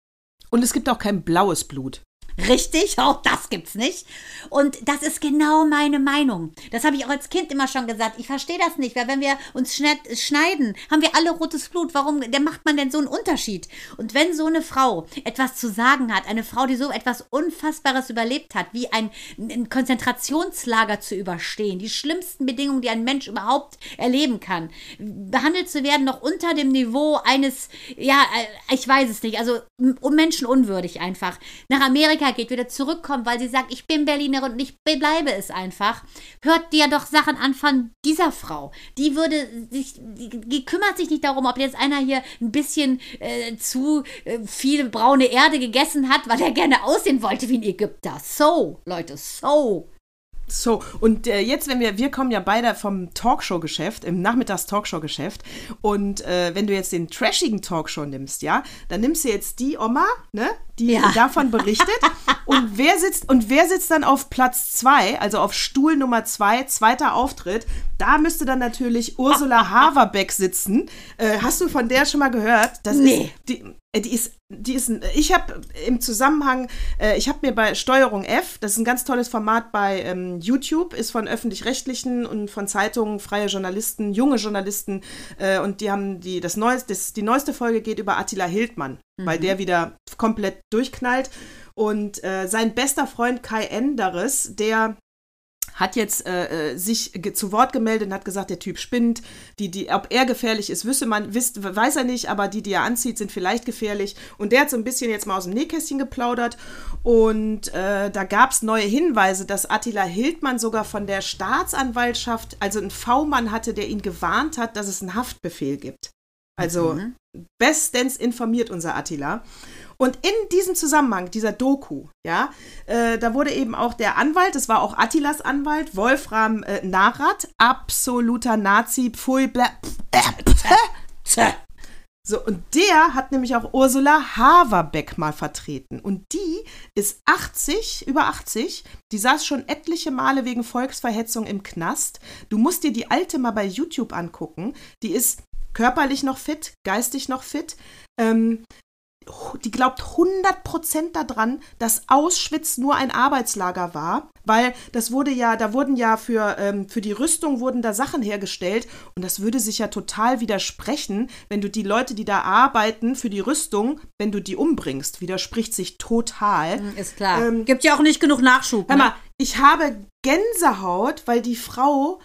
Und es gibt auch kein blaues Blut. Richtig, auch das gibt's nicht. Und das ist genau meine Meinung. Das habe ich auch als Kind immer schon gesagt. Ich verstehe das nicht, weil wenn wir uns schneiden, haben wir alle rotes Blut. Warum der macht man denn so einen Unterschied? Und wenn so eine Frau etwas zu sagen hat, eine Frau, die so etwas Unfassbares überlebt hat, wie ein, ein Konzentrationslager zu überstehen, die schlimmsten Bedingungen, die ein Mensch überhaupt erleben kann, behandelt zu werden noch unter dem Niveau eines, ja, äh, ich weiß es nicht, also menschenunwürdig einfach, nach Amerika geht, wieder zurückkommt, weil sie sagt, ich bin Berlinerin und ich bleibe es einfach, hört dir doch Sachen an von dieser Frau. Die würde sich, die, die kümmert sich nicht darum, ob jetzt einer hier ein bisschen äh, zu äh, viel braune Erde gegessen hat, weil er gerne aussehen wollte wie ein Ägypter. So, Leute, so. So, und äh, jetzt, wenn wir, wir kommen ja beide vom Talkshow-Geschäft, im Nachmittags-Talkshow-Geschäft. Und äh, wenn du jetzt den trashigen Talkshow nimmst, ja, dann nimmst du jetzt die Oma, ne, die ja. davon berichtet. und wer sitzt, und wer sitzt dann auf Platz zwei, also auf Stuhl Nummer zwei, zweiter Auftritt? Da müsste dann natürlich Ursula Haverbeck sitzen. Äh, hast du von der schon mal gehört? Das nee. Ist, die, äh, die ist, die ist, ich habe im Zusammenhang, äh, ich habe mir bei Steuerung F, das ist ein ganz tolles Format bei ähm, YouTube, ist von öffentlich-rechtlichen und von Zeitungen, freie Journalisten, junge Journalisten äh, und die haben die, das neueste, das, die neueste Folge geht über Attila Hildmann, mhm. weil der wieder komplett durchknallt und äh, sein bester Freund Kai Enderes, der hat jetzt äh, äh sich zu Wort gemeldet und hat gesagt, der Typ spinnt. Die, die, ob er gefährlich ist, wüsste man, wisst, weiß er nicht, aber die, die er anzieht, sind vielleicht gefährlich. Und der hat so ein bisschen jetzt mal aus dem Nähkästchen geplaudert. Und äh, da gab es neue Hinweise, dass Attila Hildmann sogar von der Staatsanwaltschaft, also einen V-Mann hatte, der ihn gewarnt hat, dass es einen Haftbefehl gibt. Also mhm. Bestens informiert unser Attila. Und in diesem Zusammenhang, dieser Doku, ja, äh, da wurde eben auch der Anwalt, das war auch Attilas Anwalt, Wolfram äh, Narat, absoluter Nazi, pfui, bla, so, und der hat nämlich auch Ursula Haverbeck mal vertreten. Und die ist 80, über 80. Die saß schon etliche Male wegen Volksverhetzung im Knast. Du musst dir die alte mal bei YouTube angucken. Die ist körperlich noch fit, geistig noch fit. Ähm, die glaubt 100% daran, dass Auschwitz nur ein Arbeitslager war, weil das wurde ja, da wurden ja für, ähm, für die Rüstung wurden da Sachen hergestellt und das würde sich ja total widersprechen, wenn du die Leute, die da arbeiten für die Rüstung, wenn du die umbringst, widerspricht sich total. Hm, ist klar. Ähm, Gibt ja auch nicht genug Nachschub. Hör ne? mal, ich habe Gänsehaut, weil die Frau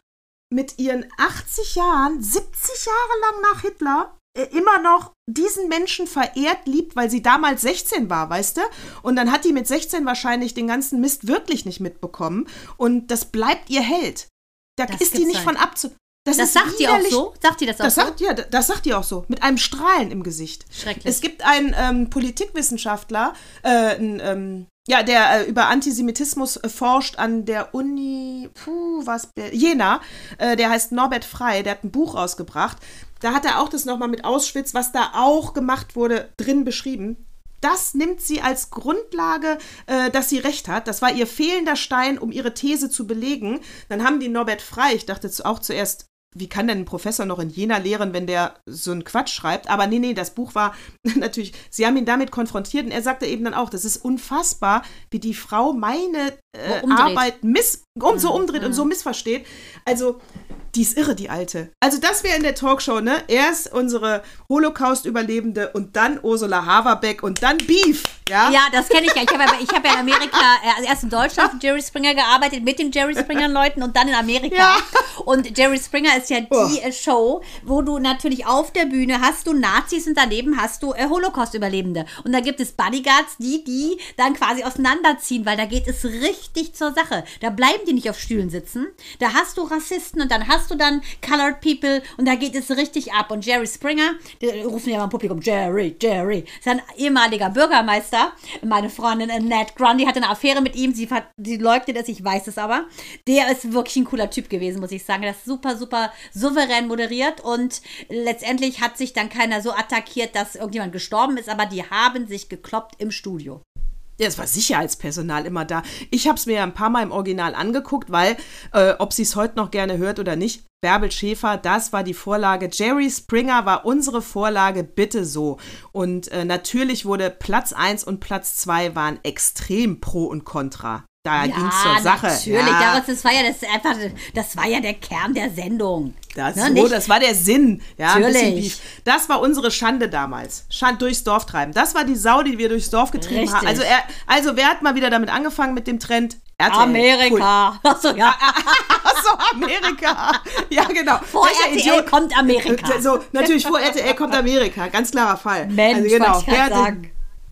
mit ihren 80 Jahren, 70 Jahre lang nach Hitler, äh, immer noch diesen Menschen verehrt, liebt, weil sie damals 16 war, weißt du? Und dann hat die mit 16 wahrscheinlich den ganzen Mist wirklich nicht mitbekommen. Und das bleibt ihr Held. Da das ist die nicht sein. von abzu. Das, das sagt die auch so? Sagt die das auch das so? Sagt, ja, das sagt die auch so. Mit einem Strahlen im Gesicht. Schrecklich. Es gibt einen ähm, Politikwissenschaftler, äh, ein, ähm, ja, der äh, über Antisemitismus äh, forscht an der Uni, puh, was, Jena. Äh, der heißt Norbert Frei, der hat ein Buch rausgebracht. Da hat er auch das nochmal mit Auschwitz, was da auch gemacht wurde, drin beschrieben. Das nimmt sie als Grundlage, äh, dass sie recht hat. Das war ihr fehlender Stein, um ihre These zu belegen. Dann haben die Norbert Frei, ich dachte auch zuerst, wie kann denn ein Professor noch in Jena lehren, wenn der so einen Quatsch schreibt? Aber nee, nee, das Buch war natürlich, sie haben ihn damit konfrontiert und er sagte eben dann auch, das ist unfassbar, wie die Frau meine äh, Arbeit miss, um, so mhm, umdreht mhm. und so missversteht. Also, die ist irre, die Alte. Also, das wäre in der Talkshow, ne? Erst unsere Holocaust-Überlebende und dann Ursula Haverbeck und dann Beef. Ja, ja das kenne ich ja. Ich habe ja, hab ja in Amerika, äh, erst in Deutschland mit Jerry Springer gearbeitet, mit den Jerry Springer-Leuten und dann in Amerika. Ja. Und Jerry Springer ist ja die oh. Show, wo du natürlich auf der Bühne hast du Nazis und daneben hast du äh, Holocaust-Überlebende. Und da gibt es Bodyguards, die die dann quasi auseinanderziehen, weil da geht es richtig zur Sache. Da bleiben die nicht auf Stühlen sitzen. Da hast du Rassisten und dann hast du dann Colored People und da geht es richtig ab. Und Jerry Springer, die rufen ja mal im Publikum, Jerry, Jerry, ist ein ehemaliger Bürgermeister meine Freundin Annette Grundy, hatte eine Affäre mit ihm. Sie, sie leugnet es, ich weiß es aber. Der ist wirklich ein cooler Typ gewesen, muss ich sagen. Das ist super, super souverän moderiert und letztendlich hat sich dann keiner so attackiert, dass irgendjemand gestorben ist, aber die haben sich gekloppt im Studio. Ja, es war Sicherheitspersonal immer da. Ich habe es mir ja ein paar Mal im Original angeguckt, weil, äh, ob sie es heute noch gerne hört oder nicht, Bärbel Schäfer, das war die Vorlage. Jerry Springer war unsere Vorlage, bitte so. Und äh, natürlich wurde Platz 1 und Platz 2 waren extrem pro und contra. Da ja, ging es zur Sache. Natürlich, ja. daraus, das war ja das einfach, das war ja der Kern der Sendung. Das, Ne, so, das war der Sinn. Ja, Natürlich. Das war unsere Schande damals. Schand durchs Dorf treiben. Das war die Sau, die wir durchs Dorf getrieben Richtig. haben. Also, er, also wer hat mal wieder damit angefangen mit dem Trend? RTL. Cool. Amerika. Achso, ja. Achso, Amerika. Ja, genau. Vor Welcher RTL Idiot- kommt Amerika. So, natürlich vor RTL kommt Amerika. Ganz klarer Fall. Mensch, also genau. ich wer sagen.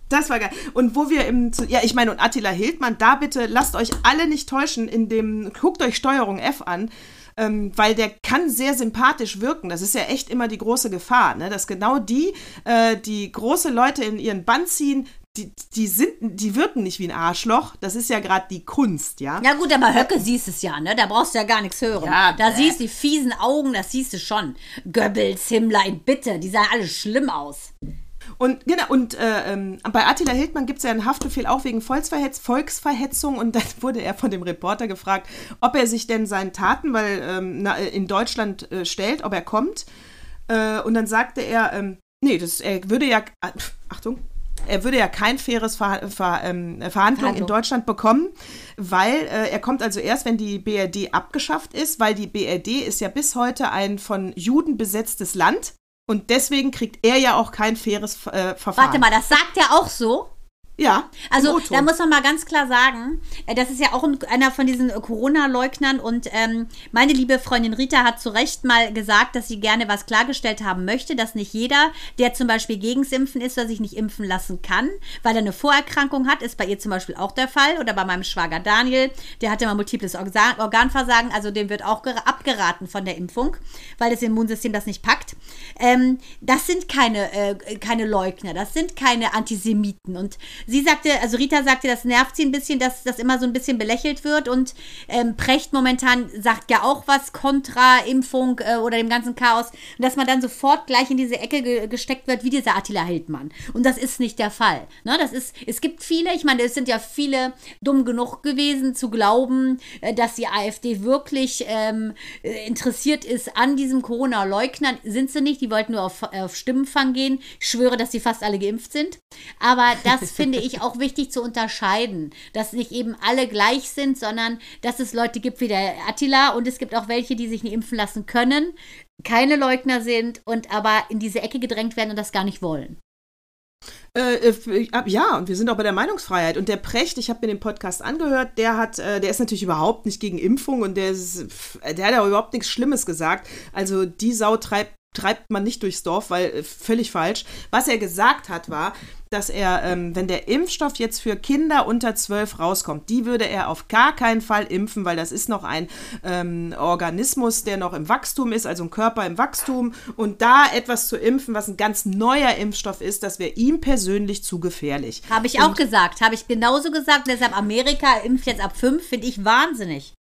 Das war geil. Und wo wir im, ja, ich meine, und Attila Hildmann, da bitte lasst euch alle nicht täuschen, in dem, guckt euch Steuerung F an, ähm, weil der kann sehr sympathisch wirken. Das ist ja echt immer die große Gefahr, ne? dass genau die, äh, die große Leute in ihren Bann ziehen, die, die sind, die wirken nicht wie ein Arschloch. Das ist ja gerade die Kunst, ja. Ja gut, aber Höcke siehst es ja, ne? Da brauchst du ja gar nichts hören. Ja, da bäh. siehst du die fiesen Augen, das siehst du schon. Goebbels, Himmler, Bitte, die sahen alle schlimm aus. Und genau, und äh, ähm, bei Attila Hildmann gibt es ja einen Haftbefehl auch wegen Volksverhetz Volksverhetzung und dann wurde er von dem Reporter gefragt, ob er sich denn seinen Taten, weil ähm, na, in Deutschland äh, stellt, ob er kommt. Äh, und dann sagte er, ähm, nee, das, er würde ja, äh, Achtung, er würde ja kein faires Ver, Ver, ähm, Verhandlung in. Deutschland bekommen, weil äh, er kommt also erst, wenn die BRD abgeschafft ist, weil die BRD ist ja bis heute ein von Juden besetztes Land. Und deswegen kriegt er ja auch kein faires äh, Verfahren. Warte mal, das sagt er auch so? Ja. Also da muss man mal ganz klar sagen, äh, das ist ja auch ein, einer von diesen äh, Corona-Leugnern und ähm, meine liebe Freundin Rita hat zu Recht mal gesagt, dass sie gerne was klargestellt haben möchte, dass nicht jeder, der zum Beispiel gegens Impfen ist oder sich nicht impfen lassen kann, weil er eine Vorerkrankung hat, ist bei ihr zum Beispiel auch der Fall oder bei meinem Schwager Daniel, der hatte mal multiples Organ Organversagen, also dem wird auch gera- abgeraten von der Impfung, weil das Immunsystem das nicht packt. Ähm, das sind keine, äh, keine Leugner, das sind keine Antisemiten und sie sagte, also Rita sagte, das nervt sie ein bisschen, dass das immer so ein bisschen belächelt wird und ähm, Precht momentan sagt ja auch was kontra Impfung äh, oder dem ganzen Chaos und dass man dann sofort gleich in diese Ecke ge gesteckt wird, wie dieser Attila Hildmann. Und das ist nicht der Fall. Ne? Das ist, es gibt viele, ich meine, es sind ja viele dumm genug gewesen zu glauben, äh, dass die AfD wirklich ähm, äh, interessiert ist an diesem Corona-Leugnern. Sind sie nicht, die wollten nur auf, auf Stimmenfang gehen. Ich schwöre, dass sie fast alle geimpft sind. Aber das finde ich auch wichtig zu unterscheiden, dass nicht eben alle gleich sind, sondern dass es Leute gibt wie der Attila und es gibt auch welche, die sich nicht impfen lassen können, keine Leugner sind und aber in diese Ecke gedrängt werden und das gar nicht wollen. Äh, äh, ja, und wir sind auch bei der Meinungsfreiheit. Und der Precht, ich habe mir den Podcast angehört, der hat, äh, der ist natürlich überhaupt nicht gegen Impfung und der ist, der hat ja überhaupt nichts Schlimmes gesagt. Also die Sau treibt treibt man nicht durchs Dorf, weil äh, völlig falsch. Was er gesagt hat, war, dass er, ähm, wenn der Impfstoff jetzt für Kinder unter 12 rauskommt, die würde er auf gar keinen Fall impfen, weil das ist noch ein ähm, Organismus, der noch im Wachstum ist, also ein Körper im Wachstum. Und da etwas zu impfen, was ein ganz neuer Impfstoff ist, das wäre ihm persönlich zu gefährlich. Habe ich auch gesagt, habe ich genauso gesagt. Deshalb Amerika impft jetzt ab 5, finde ich wahnsinnig.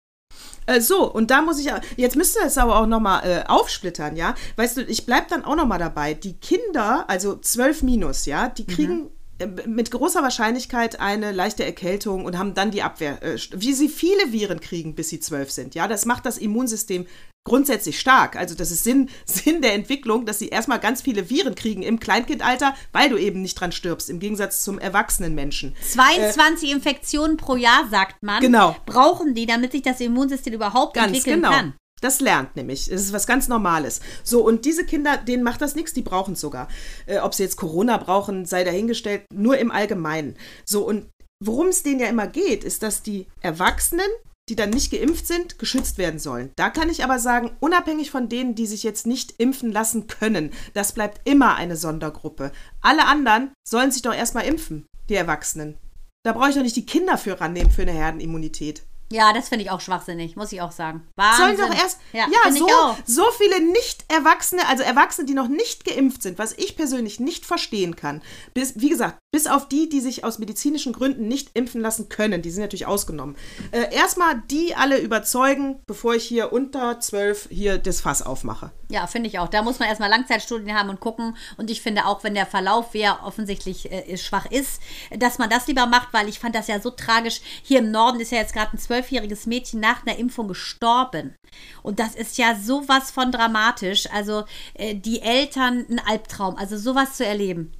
Äh, so, und da muss ich, jetzt müsst ihr es aber auch nochmal äh, aufsplittern, ja. Weißt du, ich bleib dann auch nochmal dabei. Die Kinder, also 12 minus, ja, die kriegen äh, mit großer Wahrscheinlichkeit eine leichte Erkältung und haben dann die Abwehr, äh, wie sie viele Viren kriegen, bis sie 12 sind, ja. Das macht das Immunsystem grundsätzlich stark. Also das ist Sinn, Sinn der Entwicklung, dass sie erstmal ganz viele Viren kriegen im Kleinkindalter, weil du eben nicht dran stirbst, im Gegensatz zum erwachsenen Menschen. 22 Infektionen pro Jahr, sagt man. Genau. Brauchen die, damit sich das Immunsystem überhaupt Ganz entwickeln genau. kann. Das lernt nämlich. Es ist was ganz Normales. So, und diese Kinder, denen macht das nichts, die brauchen es sogar. Äh, ob sie jetzt Corona brauchen, sei dahingestellt, nur im Allgemeinen. So, und worum es denen ja immer geht, ist, dass die Erwachsenen, die dann nicht geimpft sind, geschützt werden sollen. Da kann ich aber sagen, unabhängig von denen, die sich jetzt nicht impfen lassen können, das bleibt immer eine Sondergruppe. Alle anderen sollen sich doch erstmal impfen, die Erwachsenen. Da brauche ich doch nicht die Kinder für rannehmen für eine Herdenimmunität. Ja, das finde ich auch schwachsinnig, muss ich auch sagen. Sollen Wahnsinn. doch erst, Ja, ja, so, so viele Nicht-Erwachsene, also Erwachsene, die noch nicht geimpft sind, was ich persönlich nicht verstehen kann. Bis, wie gesagt, Bis auf die, die sich aus medizinischen Gründen nicht impfen lassen können. Die sind natürlich ausgenommen. Äh, erstmal die alle überzeugen, bevor ich hier unter zwölf hier das Fass aufmache. Ja, finde ich auch. Da muss man erstmal Langzeitstudien haben und gucken. Und ich finde auch, wenn der Verlauf, wer offensichtlich äh, schwach ist, dass man das lieber macht, weil ich fand das ja so tragisch. Hier im Norden ist ja jetzt gerade ein zwölfjähriges Mädchen nach einer Impfung gestorben. Und das ist ja sowas von dramatisch. Also äh, die Eltern ein Albtraum. Also sowas zu erleben.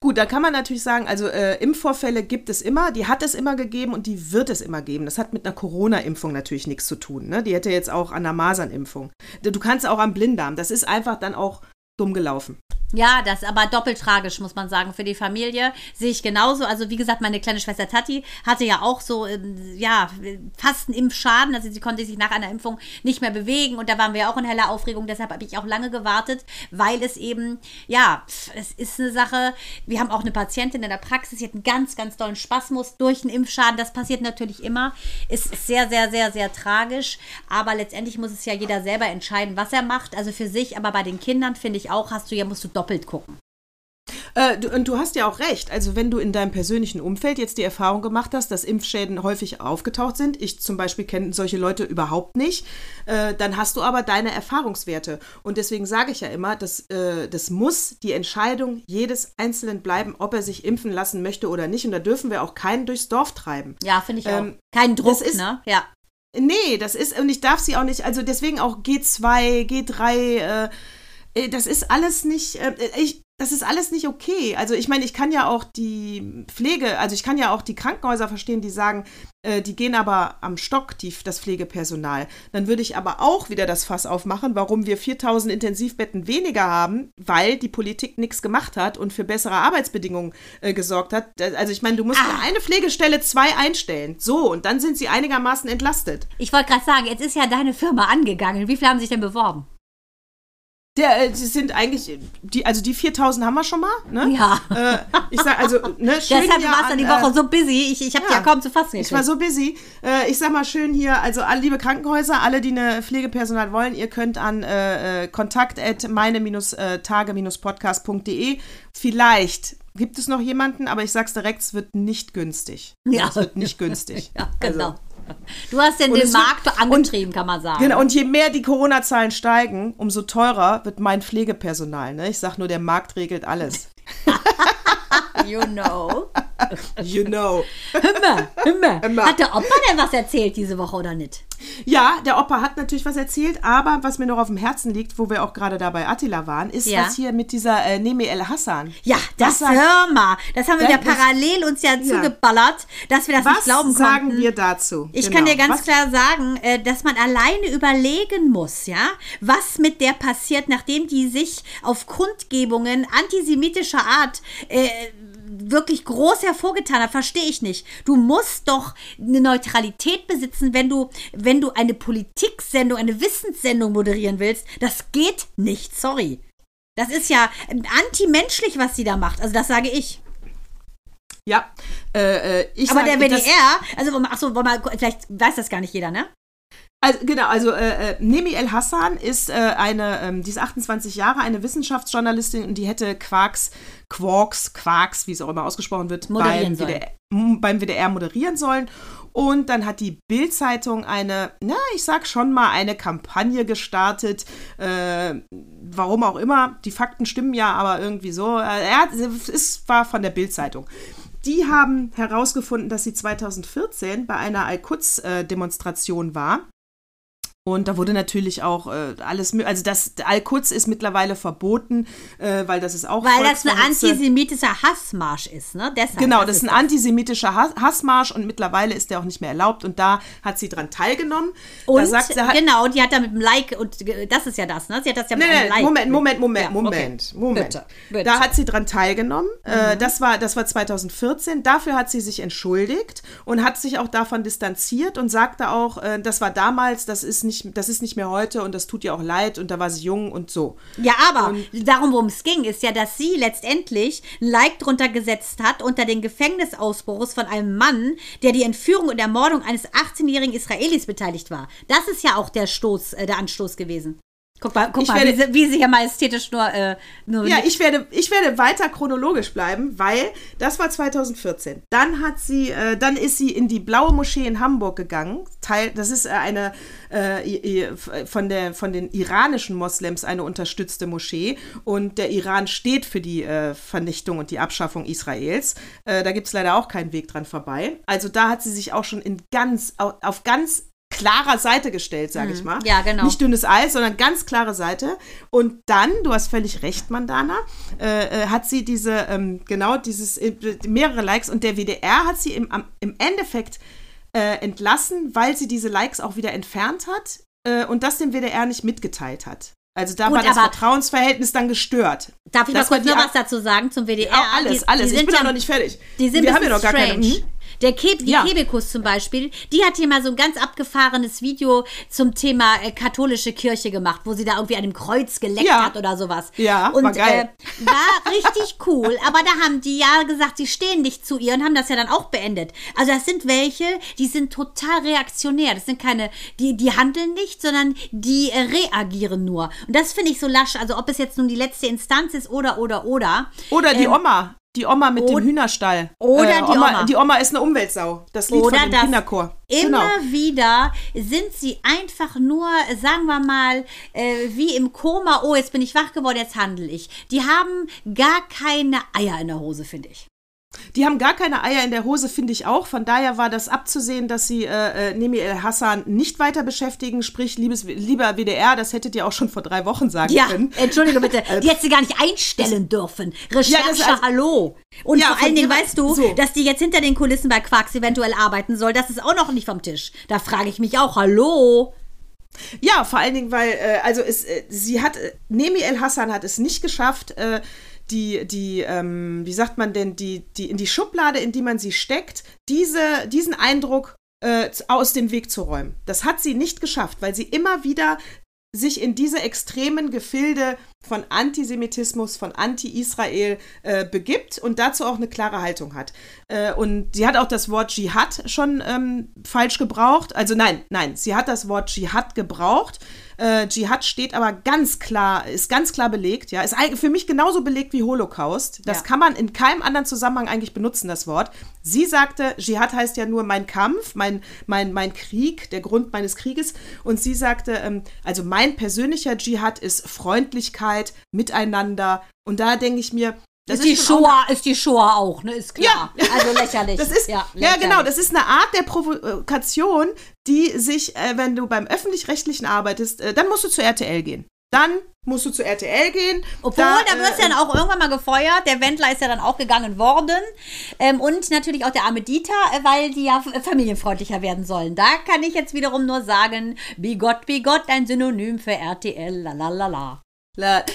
Gut, da kann man natürlich sagen, also äh, Impfvorfälle gibt es immer, die hat es immer gegeben und die wird es immer geben. Das hat mit einer Corona-Impfung natürlich nichts zu tun. Ne? Die hätte jetzt auch an der Masernimpfung. Du kannst auch am Blinddarm. Das ist einfach dann auch dumm gelaufen. Ja, das ist aber doppelt tragisch, muss man sagen, für die Familie. Sehe ich genauso. Also, wie gesagt, meine kleine Schwester Tati hatte ja auch so, ähm, ja, fast einen Impfschaden. Also, sie konnte sich nach einer Impfung nicht mehr bewegen. Und da waren wir auch in heller Aufregung. Deshalb habe ich auch lange gewartet, weil es eben, ja, es ist eine Sache. Wir haben auch eine Patientin in der Praxis, die hat einen ganz, ganz tollen Spasmus durch einen Impfschaden. Das passiert natürlich immer. Ist sehr, sehr, sehr, sehr tragisch. Aber letztendlich muss es ja jeder selber entscheiden, was er macht. Also für sich. Aber bei den Kindern, finde ich auch, hast du ja, musst du doppelt gucken. Äh, du, und du hast ja auch recht. Also wenn du in deinem persönlichen Umfeld jetzt die Erfahrung gemacht hast, dass Impfschäden häufig aufgetaucht sind, ich zum Beispiel kenne solche Leute überhaupt nicht, äh, dann hast du aber deine Erfahrungswerte. Und deswegen sage ich ja immer, dass, äh, das muss die Entscheidung jedes Einzelnen bleiben, ob er sich impfen lassen möchte oder nicht. Und da dürfen wir auch keinen durchs Dorf treiben. Ja, finde ich ähm, auch. Kein Druck, ist, ne? Ja. Nee, das ist, und ich darf sie auch nicht, also deswegen auch G2, G3, äh, das ist alles nicht, äh, ich, das ist alles nicht okay. Also ich meine, ich kann ja auch die Pflege, also ich kann ja auch die Krankenhäuser verstehen, die sagen, äh, die gehen aber am Stock, die, das Pflegepersonal. Dann würde ich aber auch wieder das Fass aufmachen, warum wir 4000 Intensivbetten weniger haben, weil die Politik nichts gemacht hat und für bessere Arbeitsbedingungen äh, gesorgt hat. Also ich meine, du musst ah. eine Pflegestelle zwei einstellen. So, und dann sind sie einigermaßen entlastet. Ich wollte gerade sagen, jetzt ist ja deine Firma angegangen. Wie viele haben sich denn beworben? Der, äh, sind eigentlich, die, also die 4000 haben wir schon mal, ne? Ja. Äh, ich sag, also, ne, schön Deshalb warst du die Woche äh, so busy, ich, ich habe ja, ja kaum zu fassen gekriegt. Ich war so busy. Äh, ich sag mal schön hier, also alle liebe Krankenhäuser, alle, die eine Pflegepersonal wollen, ihr könnt an äh, äh kontakt at meine-tage-podcast.de vielleicht gibt es noch jemanden, aber ich sag's direkt, es wird nicht günstig. Ja. Es wird nicht günstig. ja, genau. Also, Du hast denn den Markt wird, angetrieben, und, kann man sagen. Genau, und je mehr die Corona-Zahlen steigen, umso teurer wird mein Pflegepersonal. Ne? Ich sag nur, der Markt regelt alles. you know. You know. Himmer, himmer. himmer. Hat der Opa denn was erzählt diese Woche oder nicht? Ja, der Opa hat natürlich was erzählt, aber was mir noch auf dem Herzen liegt, wo wir auch gerade da bei Attila waren, ist ja. was hier mit dieser äh, Nemi El Hassan. Ja, das hör mal. Das haben wir ja parallel uns ja, ja, zugeballert, dass wir das was nicht glauben konnten. Was sagen wir dazu? Ich genau. kann dir ganz was? klar sagen, äh, dass man alleine überlegen muss, ja, was mit der passiert, nachdem die sich auf Kundgebungen antisemitischer Art äh, wirklich groß hervorgetan hat, verstehe ich nicht. Du musst doch eine Neutralität besitzen, wenn du, wenn du eine Politiksendung, eine Wissenssendung moderieren willst. Das geht nicht, sorry. Das ist ja antimenschlich, was sie da macht. Also das sage ich. Ja, äh, äh ich Aber sag, der WDR, also achso, vielleicht weiß das gar nicht jeder, ne? Also, genau, also äh, äh, Nemi El Hassan ist äh, eine, ähm, die ist 28 Jahre, eine Wissenschaftsjournalistin und die hätte Quarks, Quarks, Quarks, wie es auch immer ausgesprochen wird, beim WDR, beim WDR, moderieren sollen. Und dann hat die Bild-Zeitung eine, na, ich sag schon mal, eine Kampagne gestartet. Äh, warum auch immer. Die Fakten stimmen ja, aber irgendwie so. Äh, ja, es war von der Bild-Zeitung. Die haben herausgefunden, dass sie 2014 bei einer Al-Quds-Demonstration war und da wurde natürlich auch äh, alles, also das Al-Quds ist mittlerweile verboten, äh, weil das ist auch Weil das ein antisemitischer Hassmarsch ist, ne? Deshalb, genau, das ist ein antisemitischer Hassmarsch und mittlerweile ist der auch nicht mehr erlaubt und da hat sie dran teilgenommen. Und sagt, hat, genau, die hat da mit dem Like und das ist ja das, ne? Sie hat das ja mit nee, einem Like. Moment, Moment, Moment, ja, Moment, okay. Moment. Bitte, bitte. Da hat sie dran teilgenommen. Äh, mhm. Äh, das war das war 2014. Dafür hat sie sich entschuldigt und hat sich auch davon distanziert und sagte auch, äh, das war damals, das ist nicht nicht, das ist nicht mehr heute und das tut ihr auch leid und da war sie jung und so. Ja, aber und, darum, worum es ging, ist ja, dass sie letztendlich ein Like drunter gesetzt hat unter den Gefängnisausbruchs von einem Mann, der die Entführung und Ermordung eines 18-jährigen Israelis beteiligt war. Das ist ja auch der Stoß, äh, der Anstoß gewesen. Guck mal, guck Ich mal werde- wie, sie, wie sie hier majestätisch nur, äh, nur Ja, ich werde, ich werde weiter chronologisch bleiben, weil das war 2014. Dann hat sie, äh, dann ist sie in die Blaue Moschee in Hamburg gegangen. Teil, das ist äh, eine äh, von der von den iranischen Moslems eine unterstützte Moschee und der Iran steht für die äh, Vernichtung und die Abschaffung Israels. Äh, da gibt es leider auch keinen Weg dran vorbei. Also da hat sie sich auch schon in ganz auf ganz klarer Seite gestellt, sage ich mal. Ja, genau. Nicht dünnes Eis, sondern ganz klare Seite. Und dann, du hast völlig recht, Mandana, äh, äh, hat sie diese, ähm, genau, dieses, äh, mehrere Likes und der WDR hat sie im, am, im Endeffekt äh, entlassen, weil sie diese Likes auch wieder entfernt hat und das dem WDR nicht mitgeteilt hat. Also da Gut, war das Vertrauensverhältnis dann gestört. Darf ich mal Das kurz noch was dazu sagen zum WDR? Ja, alles, Die- alles. Die ich bin ja noch nicht fertig. Die sind Wir haben ja noch gar keine. strange. Der Ke die Ja. Kebekus zum Beispiel, die hat hier mal so ein ganz abgefahrenes Video zum Thema äh, katholische Kirche gemacht, wo sie da irgendwie an dem Kreuz geleckt Ja. hat oder sowas. Ja, und, war geil. Äh, war richtig cool, aber da haben die ja gesagt, sie stehen nicht zu ihr und haben das ja dann auch beendet. Also das sind welche, die sind total reaktionär. Das sind keine, die, die handeln nicht, sondern die äh, reagieren nur. Und das finde ich so lasch. Also ob es jetzt nun die letzte Instanz ist oder, oder, oder. Oder die Ähm, Oma. Die Oma mit od- dem Hühnerstall. oder die Oma, Oma. Die Oma ist eine Umweltsau. Das Lied Oder von dem Kinderchor. Immer Genau. wieder sind sie einfach nur, sagen wir mal, äh, wie im Koma, oh, jetzt bin ich wach geworden, jetzt handle ich. Die haben gar keine Eier in der Hose, finde ich. Die haben gar keine Eier in der Hose, finde ich auch. Von daher war das abzusehen, dass sie äh, äh, Nemi El Hassan nicht weiter beschäftigen. Sprich, liebes, lieber WDR, das hättet ihr auch schon vor drei Wochen sagen Ja, können. entschuldige bitte, die hätte sie gar nicht einstellen dürfen. Recherche, Ja, also- hallo. Und Ja, vor allen Dingen weißt du, so. dass die jetzt hinter den Kulissen bei Quarks eventuell arbeiten soll. Das ist auch noch nicht vom Tisch. Da frage ich mich auch, hallo. Ja, vor allen Dingen, weil, äh, also es, äh, sie hat, äh, Nemi El Hassan hat es nicht geschafft, äh, die, die, ähm, wie sagt man denn, die, die, in die Schublade, in die man sie steckt, diese, diesen Eindruck äh, aus dem Weg zu räumen. Das hat sie nicht geschafft, weil sie immer wieder sich in diese extremen Gefilde von Antisemitismus, von Anti-Israel äh, begibt und dazu auch eine klare Haltung hat. Äh, und sie hat auch das Wort Dschihad schon ähm, falsch gebraucht. Also nein, nein, sie hat das Wort Dschihad gebraucht. Äh, Dschihad steht aber ganz klar, ist ganz klar belegt, ja, ist für mich genauso belegt wie Holocaust. Das Ja. kann man in keinem anderen Zusammenhang eigentlich benutzen, das Wort. Sie sagte, Dschihad heißt ja nur mein Kampf, mein, mein, mein Krieg, der Grund meines Krieges. Und sie sagte, ähm, also mein persönlicher Dschihad ist Freundlichkeit, Miteinander. Und da denke ich mir, das ist die auch eine- Shoah, ist die Shoah auch, ne? Ist klar. Also lächerlich. das ist, ja, lächerlich. genau, das ist eine Art der Provokation, die sich, äh, wenn du beim Öffentlich-Rechtlichen arbeitest, äh, dann musst du zu RTL gehen. Dann musst du zu RTL gehen. Obwohl, da, wirst du äh, dann auch irgendwann mal gefeuert. Der Wendler ist ja dann auch gegangen worden. Ähm, und natürlich auch der arme Dieter, äh, weil die ja f- familienfreundlicher werden sollen. Da kann ich jetzt wiederum nur sagen, Bigott, Bigott, ein Synonym für RTL, la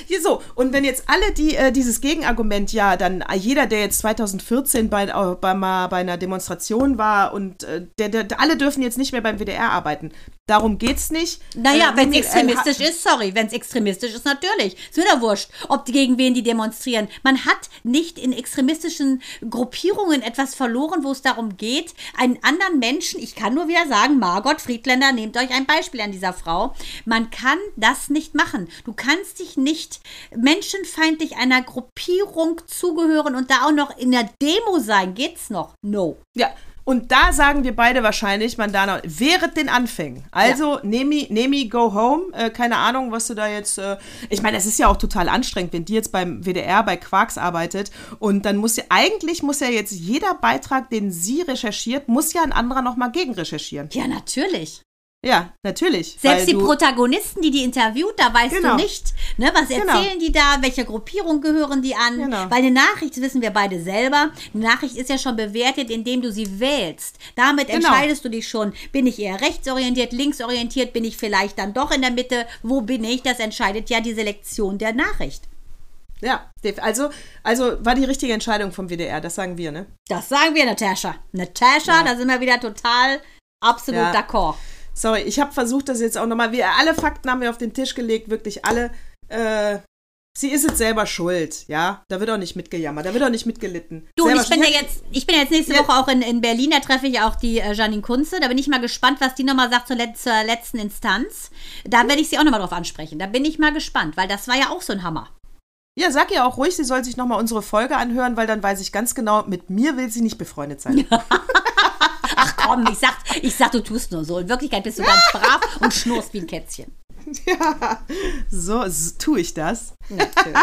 Hier so, und wenn jetzt alle die äh, dieses Gegenargument, ja, dann jeder, der jetzt 2014 bei, äh, bei, mal bei einer Demonstration war und äh, der, der, alle dürfen jetzt nicht mehr beim WDR arbeiten. Darum geht's nicht. Naja, Äh, wenn es El extremistisch ist, sorry, wenn es extremistisch ist, natürlich. Ist mir doch wurscht, ob die gegen wen die demonstrieren. Man hat nicht in extremistischen Gruppierungen etwas verloren, wo es darum geht, einen anderen Menschen, ich kann nur wieder sagen, Margot Friedländer, nehmt euch ein Beispiel an dieser Frau. Man kann das nicht machen. Du kannst dich nicht menschenfeindlich einer Gruppierung zugehören und da auch noch in der Demo sein. Geht's noch? No. Ja, und da sagen wir beide wahrscheinlich, Mandana, während den Anfängen. Also, Nemi, Nemi, go home. Äh, keine Ahnung, was du da jetzt. Äh, ich meine, das ist ja auch total anstrengend, wenn die jetzt beim WDR bei Quarks arbeitet. Und dann muss ja, eigentlich muss ja jetzt jeder Beitrag, den sie recherchiert, muss ja ein anderer nochmal gegen recherchieren. Ja, natürlich. Ja, natürlich. Selbst die Protagonisten, die die interviewt, da weißt Genau. du nicht, ne, was Genau. erzählen die da, welcher Gruppierung gehören die an. Genau. Weil eine Nachricht, wissen wir beide selber, eine Nachricht ist ja schon bewertet, indem du sie wählst. Damit Genau. entscheidest du dich schon, bin ich eher rechtsorientiert, linksorientiert, bin ich vielleicht dann doch in der Mitte, wo bin ich? Das entscheidet ja die Selektion der Nachricht. Ja, also, also war die richtige Entscheidung vom WDR, das sagen wir, ne? Das sagen wir, Natascha. Natascha, da sind wir wieder total absolut Ja. d'accord. Sorry, ich habe versucht, das jetzt auch nochmal. Wir alle Fakten haben wir auf den Tisch gelegt, wirklich alle. Äh, sie ist jetzt selber schuld, ja. Da wird auch nicht mitgejammert, da wird auch nicht mitgelitten. Du, selber ich bin ja jetzt, ich bin jetzt nächste Ja. Woche auch in, in Berlin, da treffe ich auch die äh, Janine Kunze. Da bin ich mal gespannt, was die nochmal sagt zur, Let zur letzten Instanz. Da werde ich sie auch nochmal drauf ansprechen. Da bin ich mal gespannt, weil das war ja auch so ein Hammer. Ja, sag ihr auch ruhig, sie soll sich nochmal unsere Folge anhören, weil dann weiß ich ganz genau, mit mir will sie nicht befreundet sein. Komm, ich sag, ich sag, du tust nur so. In Wirklichkeit bist du ganz brav und schnurst wie ein Kätzchen. ja, so, so tue ich das. Natürlich.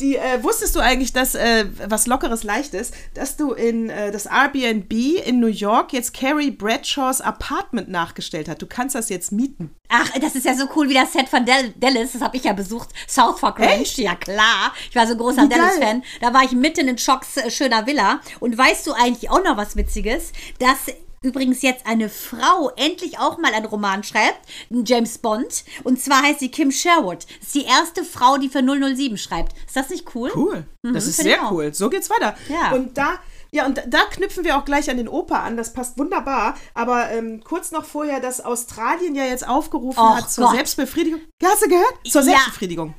Die, äh, wusstest du eigentlich, dass äh, was Lockeres, Leichtes, dass du in äh, das Airbnb in New York jetzt Carrie Bradshaws Apartment nachgestellt hast? Du kannst das jetzt mieten. Ach, das ist ja so cool wie das Set von Dal Dallas. Das habe ich ja besucht. South Fork Ranch. Ja, klar. Ich war so ein großer. Dallas-Fan. Da war ich mitten in Schocks äh, schöner Villa. Und weißt du eigentlich auch noch was Witziges? Dass übrigens jetzt eine Frau endlich auch mal einen Roman schreibt, einen James Bond. Und zwar heißt sie Kim Sherwood. Das ist die erste Frau, die für 007 schreibt. Ist das nicht cool? Cool. das ist sehr cool. So geht's weiter. Ja. Und da. Ja, und da knüpfen wir auch gleich an den Opa an. Das passt wunderbar. Aber ähm, kurz noch vorher, dass Australien ja jetzt aufgerufen Och hat zur Gott. Selbstbefriedigung. Ja, hast du gehört? Zur. Selbstbefriedigung. Ja,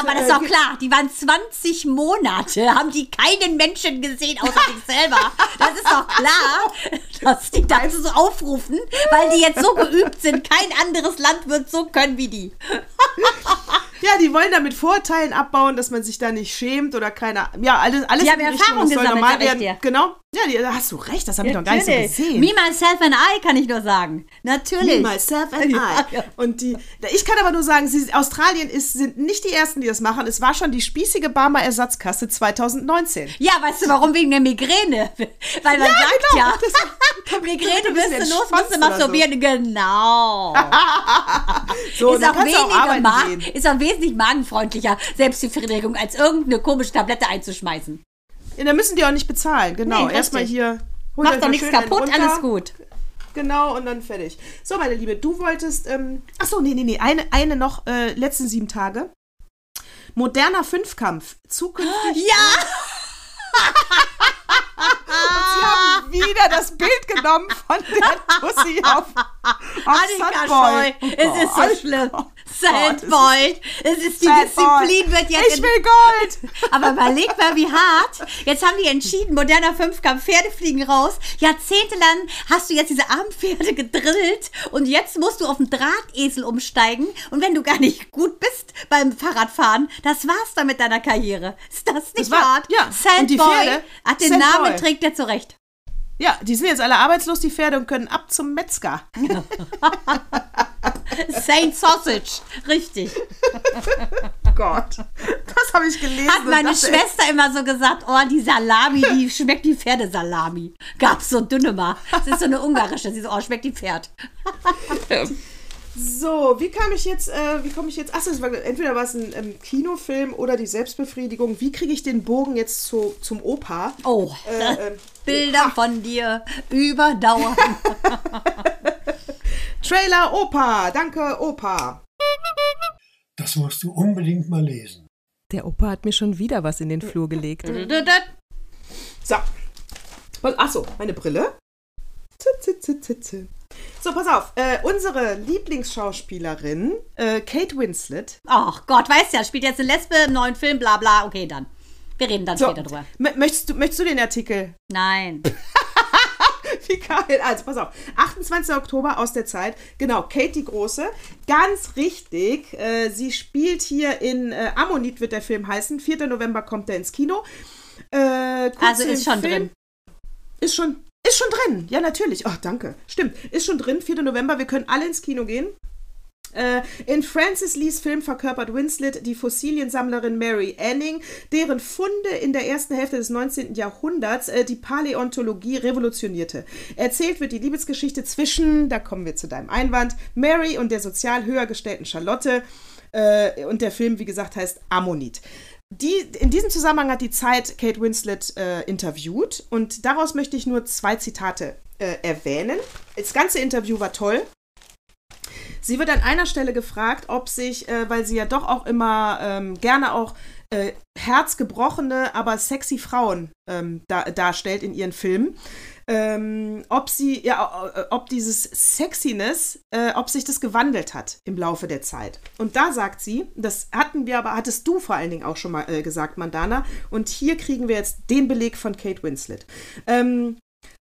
aber das ist äh, doch ge- klar. Die waren 20 Monate, haben die keinen Menschen gesehen, außer sich selber. Das ist doch klar, dass die dazu so aufrufen, weil die jetzt so geübt sind. Kein anderes Land wird so können wie die. Ja, die wollen damit Vorteilen abbauen, dass man sich da nicht schämt oder keine. Ja, alles, alles Die haben in ja Richtung, Erfahrung soll gesammelt, normal werden. dir. Genau. Ja, die, da hast du recht, das habe ich noch gar nicht so gesehen. Me, myself and I kann ich nur sagen. Natürlich. Me, myself and Ja, I. ja. Und die, ich kann aber nur sagen, sie, Australien ist, sind nicht die ersten, die das machen. Es war schon die spießige Barmer Ersatzkasse 2019. Ja, weißt du warum? Wegen der Migräne. Weil man sagt genau. ja, Das- Migräne wirst du los, musst du masturbieren. Genau. So, ist, auch auch weniger gehen. ist auch wesentlich magenfreundlicher, Selbstbefriedigung, als irgendeine komische Tablette einzuschmeißen. Ja, da müssen die auch nicht bezahlen. Genau. Nee, Erstmal hier. Macht doch nichts kaputt, runter. alles gut. Genau, und dann fertig. So, meine Liebe, du wolltest. Ähm, achso, nee, nee, nee. Eine, eine noch, äh, letzten sieben Tage. Moderner Fünfkampf. Zukünftig. Ja! Wieder das Bild genommen von der Tussi auf, auf Sandboy. Scheu, es ist so Oh schlimm. Sandboy, es ist die Sandboy. Disziplin wird jetzt. Ich will Gold! aber überleg mal, wie hart. Jetzt haben die entschieden, moderner Fünfkampf, Pferde fliegen raus. Jahrzehntelang hast du jetzt diese armen Pferde gedrillt und jetzt musst du auf den Drahtesel umsteigen. Und wenn du gar nicht gut bist beim Fahrradfahren, das war's dann mit deiner Karriere. Ist das nicht Das war- hart? ja. Und die Sandboy Pferde? hat den Sandboy. Namen, trägt er zurecht. Ja, die sind jetzt alle arbeitslos, die Pferde, und können ab zum Metzger. Saint Sausage, richtig. Gott. Das habe ich gelesen. Hat meine Schwester immer so gesagt, oh, die Salami, die schmeckt wie Pferdesalami. Gab's so dünne mal. Das ist so eine ungarische. Sie so, oh, schmeckt wie Pferd. So, wie kam ich jetzt, äh, wie komme ich jetzt, achso, es war, entweder war es ein ähm, Kinofilm oder die Selbstbefriedigung. Wie kriege ich den Bogen jetzt zu, zum Opa? Oh, Äh, ähm, Bilder von dir überdauern. Trailer Opa, danke Opa. Das musst du unbedingt mal lesen. Der Opa hat mir schon wieder was in den Flur gelegt. So. Achso, meine Brille. Zit, zit, zit, zit, zit. So, pass auf. Äh, unsere Lieblingsschauspielerin, äh, Kate Winslet. Ach Gott, weißt ja, spielt jetzt eine Lesbe im neuen Film, bla bla. Okay, dann. Wir reden dann So, später drüber. möchtest, du, möchtest du den Artikel? Nein. Wie geil. Also, pass auf. 28. Oktober aus der Zeit. Genau, Kate die Große. Ganz richtig. Äh, sie spielt hier in äh, Ammonit, wird der Film heißen. 4. November kommt er ins Kino. Äh, Also ist schon Film. drin. Ist schon, ist schon drin. Ja, natürlich. Ach, danke. Stimmt. Ist schon drin. 4. November. Wir können alle ins Kino gehen. Äh, in Francis Lees Film verkörpert Winslet die Fossiliensammlerin Mary Anning, deren Funde in der ersten Hälfte des 19. Jahrhunderts äh, die Paläontologie revolutionierte. Erzählt wird die Liebesgeschichte zwischen, da kommen wir zu deinem Einwand, Mary und der sozial höher gestellten Charlotte. Äh, und der Film, wie gesagt, heißt Ammonit. Die, in diesem Zusammenhang hat die Zeit Kate Winslet äh, interviewt und daraus möchte ich nur zwei Zitate äh, erwähnen. Das ganze Interview war toll. Sie wird an einer Stelle gefragt, ob sich, äh, weil sie ja doch auch immer ähm, gerne auch äh, herzgebrochene, aber sexy Frauen ähm, da, darstellt in ihren Filmen, ähm, ob sie, ja, äh, ob dieses Sexiness, äh, ob sich das gewandelt hat im Laufe der Zeit. Und da sagt sie, das hatten wir aber, hattest du vor allen Dingen auch schon mal äh, gesagt, Mandana, und hier kriegen wir jetzt den Beleg von Kate Winslet. Ähm,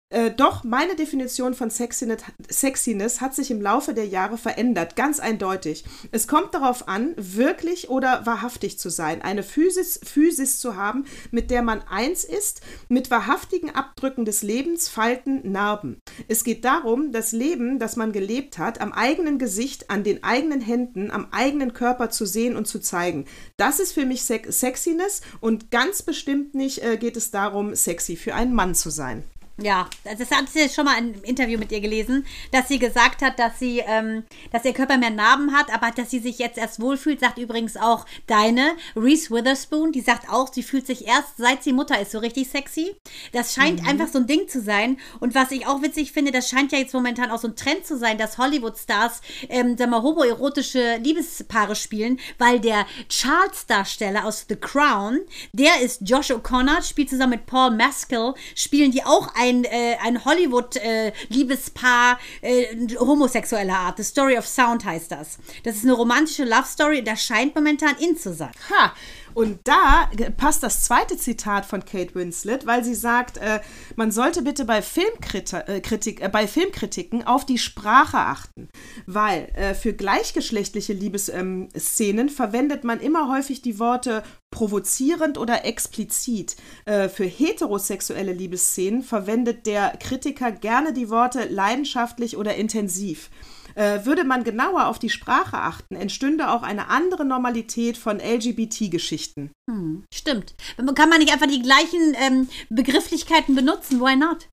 äh, doch, meine Definition von Sexiness, hat sich im Laufe der Jahre verändert, ganz eindeutig. Es kommt darauf an, wirklich oder wahrhaftig zu sein, eine Physis, Physis zu haben, mit der man eins ist, mit wahrhaftigen Abdrücken des Lebens, Falten, Narben. Es geht darum, das Leben, das man gelebt hat, am eigenen Gesicht, an den eigenen Händen, am eigenen Körper zu sehen und zu zeigen. Das ist für mich Sexiness und ganz bestimmt nicht äh, geht es darum, sexy für einen Mann zu sein. Ja, das hat sie schon mal im Interview mit ihr gelesen, dass sie gesagt hat, dass sie, ähm, dass ihr Körper mehr Narben hat, aber dass sie sich jetzt erst wohlfühlt, sagt übrigens auch deine Reese Witherspoon, die sagt auch, sie fühlt sich erst, seit sie Mutter ist, so richtig sexy. Das scheint mhm. einfach so ein Ding zu sein. Und was ich auch witzig finde, das scheint ja jetzt momentan auch so ein Trend zu sein, dass Hollywood-Stars, ähm, sag mal, homoerotische Liebespaare spielen, weil der Charles-Darsteller aus The Crown, der ist Josh O'Connor, spielt zusammen mit Paul Mescal, spielen die auch ein ein, äh, ein Hollywood-Liebespaar äh, äh, homosexueller Art. The Story of Sound heißt das. Das ist eine romantische Love Story und das scheint momentan in zu sein. Ha! Und da passt das zweite Zitat von Kate Winslet, weil sie sagt, äh, man sollte bitte bei, Filmkritik, äh, äh, bei Filmkritiken auf die Sprache achten, weil äh, für gleichgeschlechtliche Liebesszenen ähm, verwendet man immer häufig die Worte provozierend oder explizit. Äh, für heterosexuelle Liebesszenen verwendet der Kritiker gerne die Worte leidenschaftlich oder intensiv. Äh, würde man genauer auf die Sprache achten, entstünde auch eine andere Normalität von LGBT-Geschichten. Hm, stimmt. Kann man nicht einfach die gleichen ähm, Begrifflichkeiten benutzen? Why not?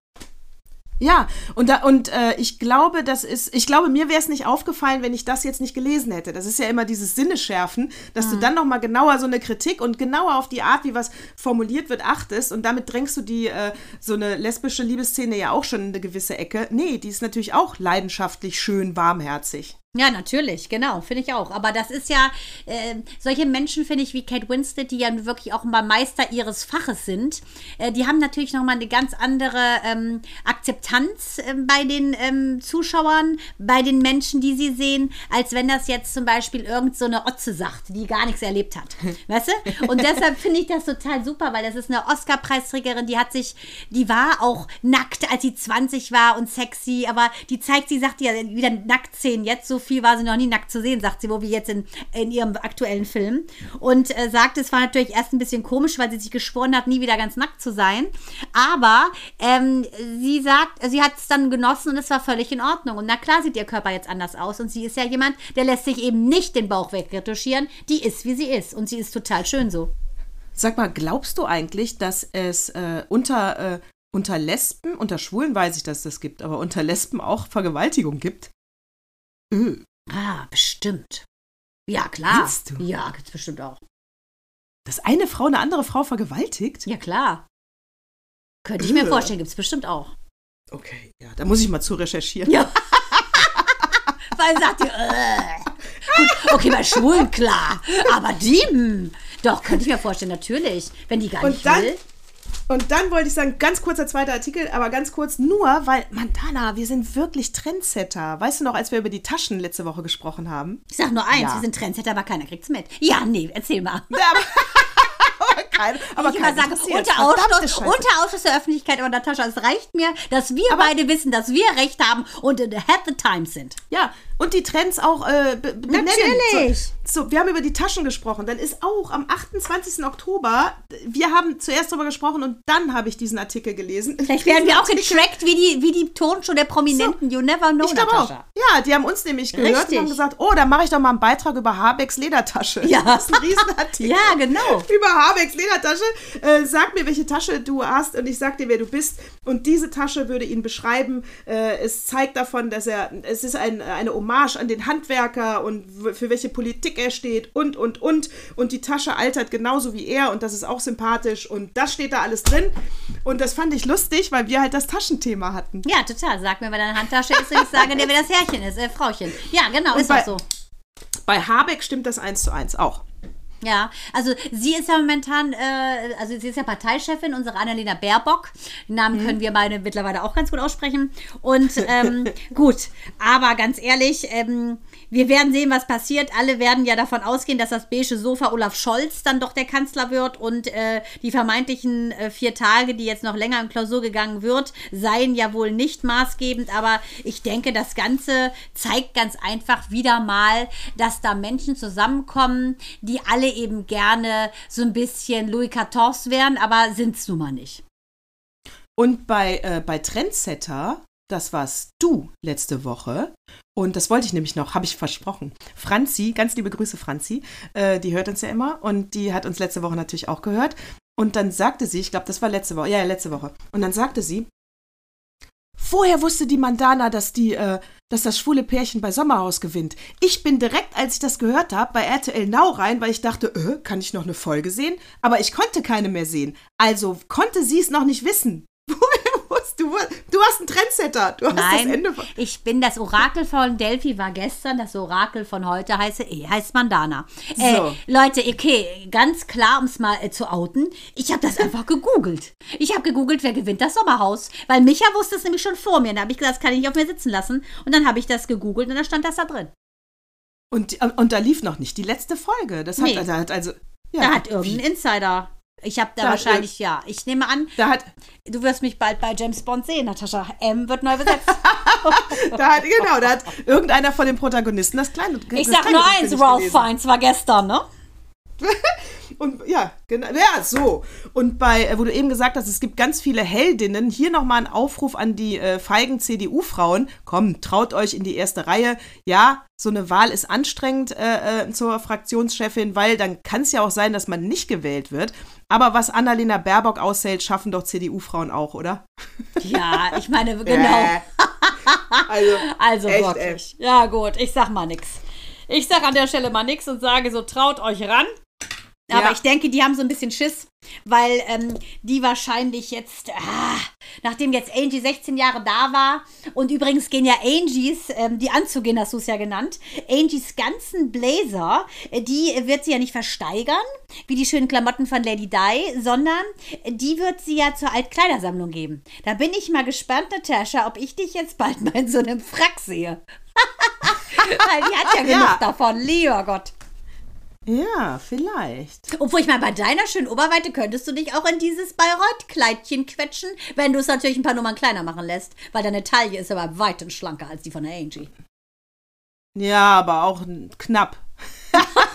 Ja, und, da, und äh, ich glaube, das ist, ich glaube, mir wäre es nicht aufgefallen, wenn ich das jetzt nicht gelesen hätte. Das ist ja immer dieses Sinneschärfen, dass mhm. du dann nochmal genauer so eine Kritik und genauer auf die Art, wie was formuliert wird, achtest und damit drängst du die, äh, so eine lesbische Liebesszene ja auch schon in eine gewisse Ecke. Nee, die ist natürlich auch leidenschaftlich, schön, warmherzig. Ja, natürlich, genau, finde ich auch. Aber das ist ja, äh, solche Menschen, finde ich, wie Kate Winslet, die ja wirklich auch mal Meister ihres Faches sind, äh, die haben natürlich nochmal eine ganz andere ähm, Akzeptanz äh, bei den ähm, Zuschauern, bei den Menschen, die sie sehen, als wenn das jetzt zum Beispiel irgend so eine Otze sagt, die gar nichts erlebt hat. weißt du? Und deshalb finde ich das total super, weil das ist eine Oscar-Preisträgerin, die hat sich, die war auch nackt, als sie 20 war und sexy, aber die zeigt, sie sagt ja wieder Nacktszenen jetzt so viel war sie noch nie nackt zu sehen, sagt sie, wo wie jetzt in, in ihrem aktuellen Film. Und äh, sagt, es war natürlich erst ein bisschen komisch, weil sie sich geschworen hat, nie wieder ganz nackt zu sein. Aber ähm, sie sagt, sie hat es dann genossen und es war völlig in Ordnung. Und na klar sieht ihr Körper jetzt anders aus. Und sie ist ja jemand, der lässt sich eben nicht den Bauch wegretuschieren. Die ist, wie sie ist. Und sie ist total schön so. Sag mal, glaubst du eigentlich, dass es äh, unter, äh, unter Lesben, unter Schwulen weiß ich, dass das gibt, aber unter Lesben auch Vergewaltigung gibt? Öh. Ah, bestimmt. Ja, klar. Meinst du? Ja, gibt's bestimmt auch. Dass eine Frau eine andere Frau vergewaltigt? Ja, klar. Könnte ich mir vorstellen, gibt's bestimmt auch. Okay, ja, da muss ich mal zu recherchieren. Ja. Weil sagt ihr, äh. Okay, bei Schwulen klar. Aber die, mh, hm, doch, könnte ich mir vorstellen, natürlich. Wenn die gar Und nicht dann, will. Und dann wollte ich sagen, ganz kurzer zweiter Artikel, aber ganz kurz nur, weil, Montana, wir sind wirklich Trendsetter. Weißt du noch, als wir über die Taschen letzte Woche gesprochen haben? Ich sag nur eins, ja. wir sind Trendsetter, aber keiner kriegt's mit. Ja, nee, erzähl mal. Ja, aber kein, aber ich immer sagen, unter Ausschluss, unter Ausschluss der Öffentlichkeit, aber Natascha, es reicht mir, dass wir aber beide wissen, dass wir Recht haben und ahead the times sind. Ja, und die Trends auch äh, benennen. Natürlich. So, so, wir haben über die Taschen gesprochen. Dann ist auch am 28. Oktober, wir haben zuerst darüber gesprochen und dann habe ich diesen Artikel gelesen. Vielleicht werden wir auch getrackt wie die, wie die Tonshow der Prominenten. So, you never know, ich Natascha. Auch. Ja, die haben uns nämlich gehört Richtig. und haben gesagt, oh, dann mache ich doch mal einen Beitrag über Habecks Ledertasche. Ja. Das ist ein Riesenartikel. ja, genau. Über Habecks Ledertasche. Äh, sag mir, welche Tasche du hast und ich sag dir, wer du bist. Und diese Tasche würde ihn beschreiben. Äh, es zeigt davon, dass er, es ist ein, eine Hommage an den Handwerker und für welche Politik er steht und, und, und. Und die Tasche altert genauso wie er und das ist auch sympathisch und das steht da alles drin. Und das fand ich lustig, weil wir halt das Taschenthema hatten. Ja, total. Sag mir, wer deine Handtasche ist und ich sage dir, wer das Herrchen ist, äh, Frauchen. Ja, genau, und ist bei, auch so. Bei Habeck stimmt das eins zu eins auch. Ja, also sie ist ja momentan, äh, also sie ist ja Parteichefin, unsere Annalena Baerbock. Den Namen Mhm. können wir beide mittlerweile auch ganz gut aussprechen. Und ähm, gut, aber ganz ehrlich, ähm, wir werden sehen, was passiert. Alle werden ja davon ausgehen, dass das beige Sofa Olaf Scholz dann doch der Kanzler wird und äh, die vermeintlichen äh, vier Tage, die jetzt noch länger in Klausur gegangen wird, seien ja wohl nicht maßgebend. Aber ich denke, das Ganze zeigt ganz einfach wieder mal, dass da Menschen zusammenkommen, die alle eben gerne so ein bisschen Louis XIV wären, aber sind es nun mal nicht. Und bei, äh, bei Trendsetter, das warst du letzte Woche. Und das wollte ich nämlich noch, habe ich versprochen. Franzi, ganz liebe Grüße, Franzi, äh, die hört uns ja immer und die hat uns letzte Woche natürlich auch gehört. Und dann sagte sie, ich glaube, das war letzte Woche, ja, ja, letzte Woche. Und dann sagte sie, vorher wusste die Mandana, dass die, äh, dass das schwule Pärchen bei Sommerhaus gewinnt. Ich bin direkt, als ich das gehört habe, bei RTL Now rein, weil ich dachte, äh, kann ich noch eine Folge sehen? Aber ich konnte keine mehr sehen. Also konnte sie es noch nicht wissen. Woher wusst du? Du hast einen Trendsetter. Du hast das Nein, Ende. von- ich bin das Orakel von Delphi war gestern, das Orakel von heute heißt, eh, heißt Mandana. Äh, So. Leute, okay, ganz klar, um es mal äh, zu outen, ich habe das einfach gegoogelt. Ich habe gegoogelt, wer gewinnt das Sommerhaus, weil Micha wusste es nämlich schon vor mir. Da habe ich gesagt, das kann ich nicht auf mir sitzen lassen. Und dann habe ich das gegoogelt und dann stand das da drin. Und, und da lief noch nicht die letzte Folge. Das hat, Nee. da hat also. Ja, Da hat irgendein Insider. Ich habe da, Da wahrscheinlich, ja, ich nehme an, hat, du wirst mich bald bei James Bond sehen, Natascha. M wird neu besetzt. da hat, genau, da hat irgendeiner von den Protagonisten das kleine. Ich das sag kleine nur eins, Ralph. Fiennes war gestern, ne? Und ja, genau, ja, so. Und bei, äh, wo du eben gesagt hast, es gibt ganz viele Heldinnen, hier nochmal ein Aufruf an die äh, feigen CDU-Frauen. Komm, traut euch in die erste Reihe. Ja, so eine Wahl ist anstrengend äh, äh, zur Fraktionschefin, weil dann kann es ja auch sein, dass man nicht gewählt wird. Aber was Annalena Baerbock aushält, schaffen doch CDU-Frauen auch, oder? Ja, ich meine, genau. Also, Also Echt, wirklich. Ja, gut, ich sag mal nix. Ich sag an der Stelle mal nix und sage so, traut euch ran. Aber Ja. ich denke, die haben so ein bisschen Schiss, weil ähm, die wahrscheinlich jetzt, ah, nachdem jetzt Angie 16 Jahre da war, und übrigens gehen ja Angies, ähm, die Anzugehen hast du es ja genannt, Angies ganzen Blazer, äh, die wird sie ja nicht versteigern, wie die schönen Klamotten von Lady Di, sondern die wird sie ja zur Altkleidersammlung geben. Da bin ich mal gespannt, Natascha, ob ich dich jetzt bald mal in so einem Frack sehe. Weil die hat ja genug Ja. davon, lieber Gott. Ja, vielleicht. Obwohl ich mal bei deiner schönen Oberweite könntest du dich auch in dieses Bayreuth-Kleidchen quetschen, wenn du es natürlich ein paar Nummern kleiner machen lässt, weil deine Taille ist aber weit schlanker als die von der Angie. Ja, aber auch knapp.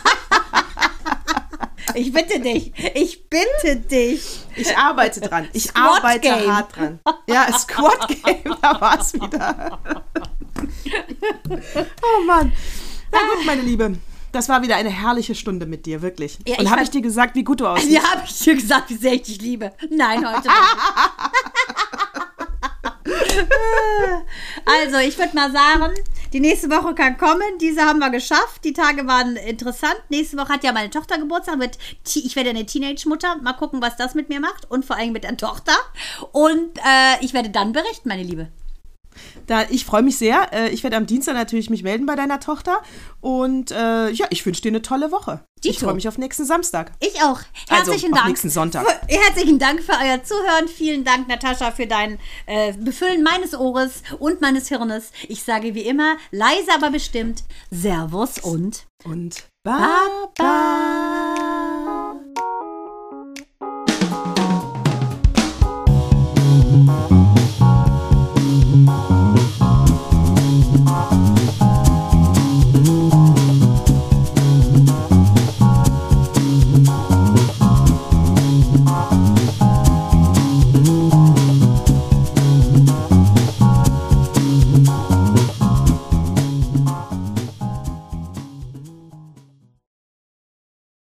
Ich bitte dich, ich bitte dich. Ich arbeite dran. Ich Squad arbeite Game. hart dran. Ja, Squad Game, da war es wieder. oh Mann. Na gut, meine Liebe. Das war wieder eine herrliche Stunde mit dir, wirklich. Ja, Und habe ich dir gesagt, wie gut du aussiehst? Ja, habe ich dir gesagt, wie sehr ich dich liebe. Nein, heute nicht. Also, ich würde mal sagen, die nächste Woche kann kommen. Diese haben wir geschafft. Die Tage waren interessant. Nächste Woche hat ja meine Tochter Geburtstag. Ti- ich werde eine Teenage-Mutter. Mal gucken, was das mit mir macht. Und vor allem mit der Tochter. Und äh, ich werde dann berichten, meine Liebe. Da, ich freue mich sehr. Äh, Ich werde am Dienstag natürlich mich melden bei deiner Tochter. Und äh, ja, ich wünsche dir eine tolle Woche. Ich Dito. freue mich auf nächsten Samstag. Ich auch. Herzlichen Also, auf Dank. nächsten Sonntag. Für, herzlichen Dank für euer Zuhören. Vielen Dank, Natascha, für dein äh, Befüllen meines Ohres und meines Hirnes. Ich sage wie immer, leise, aber bestimmt, Servus und Und Baba. Thank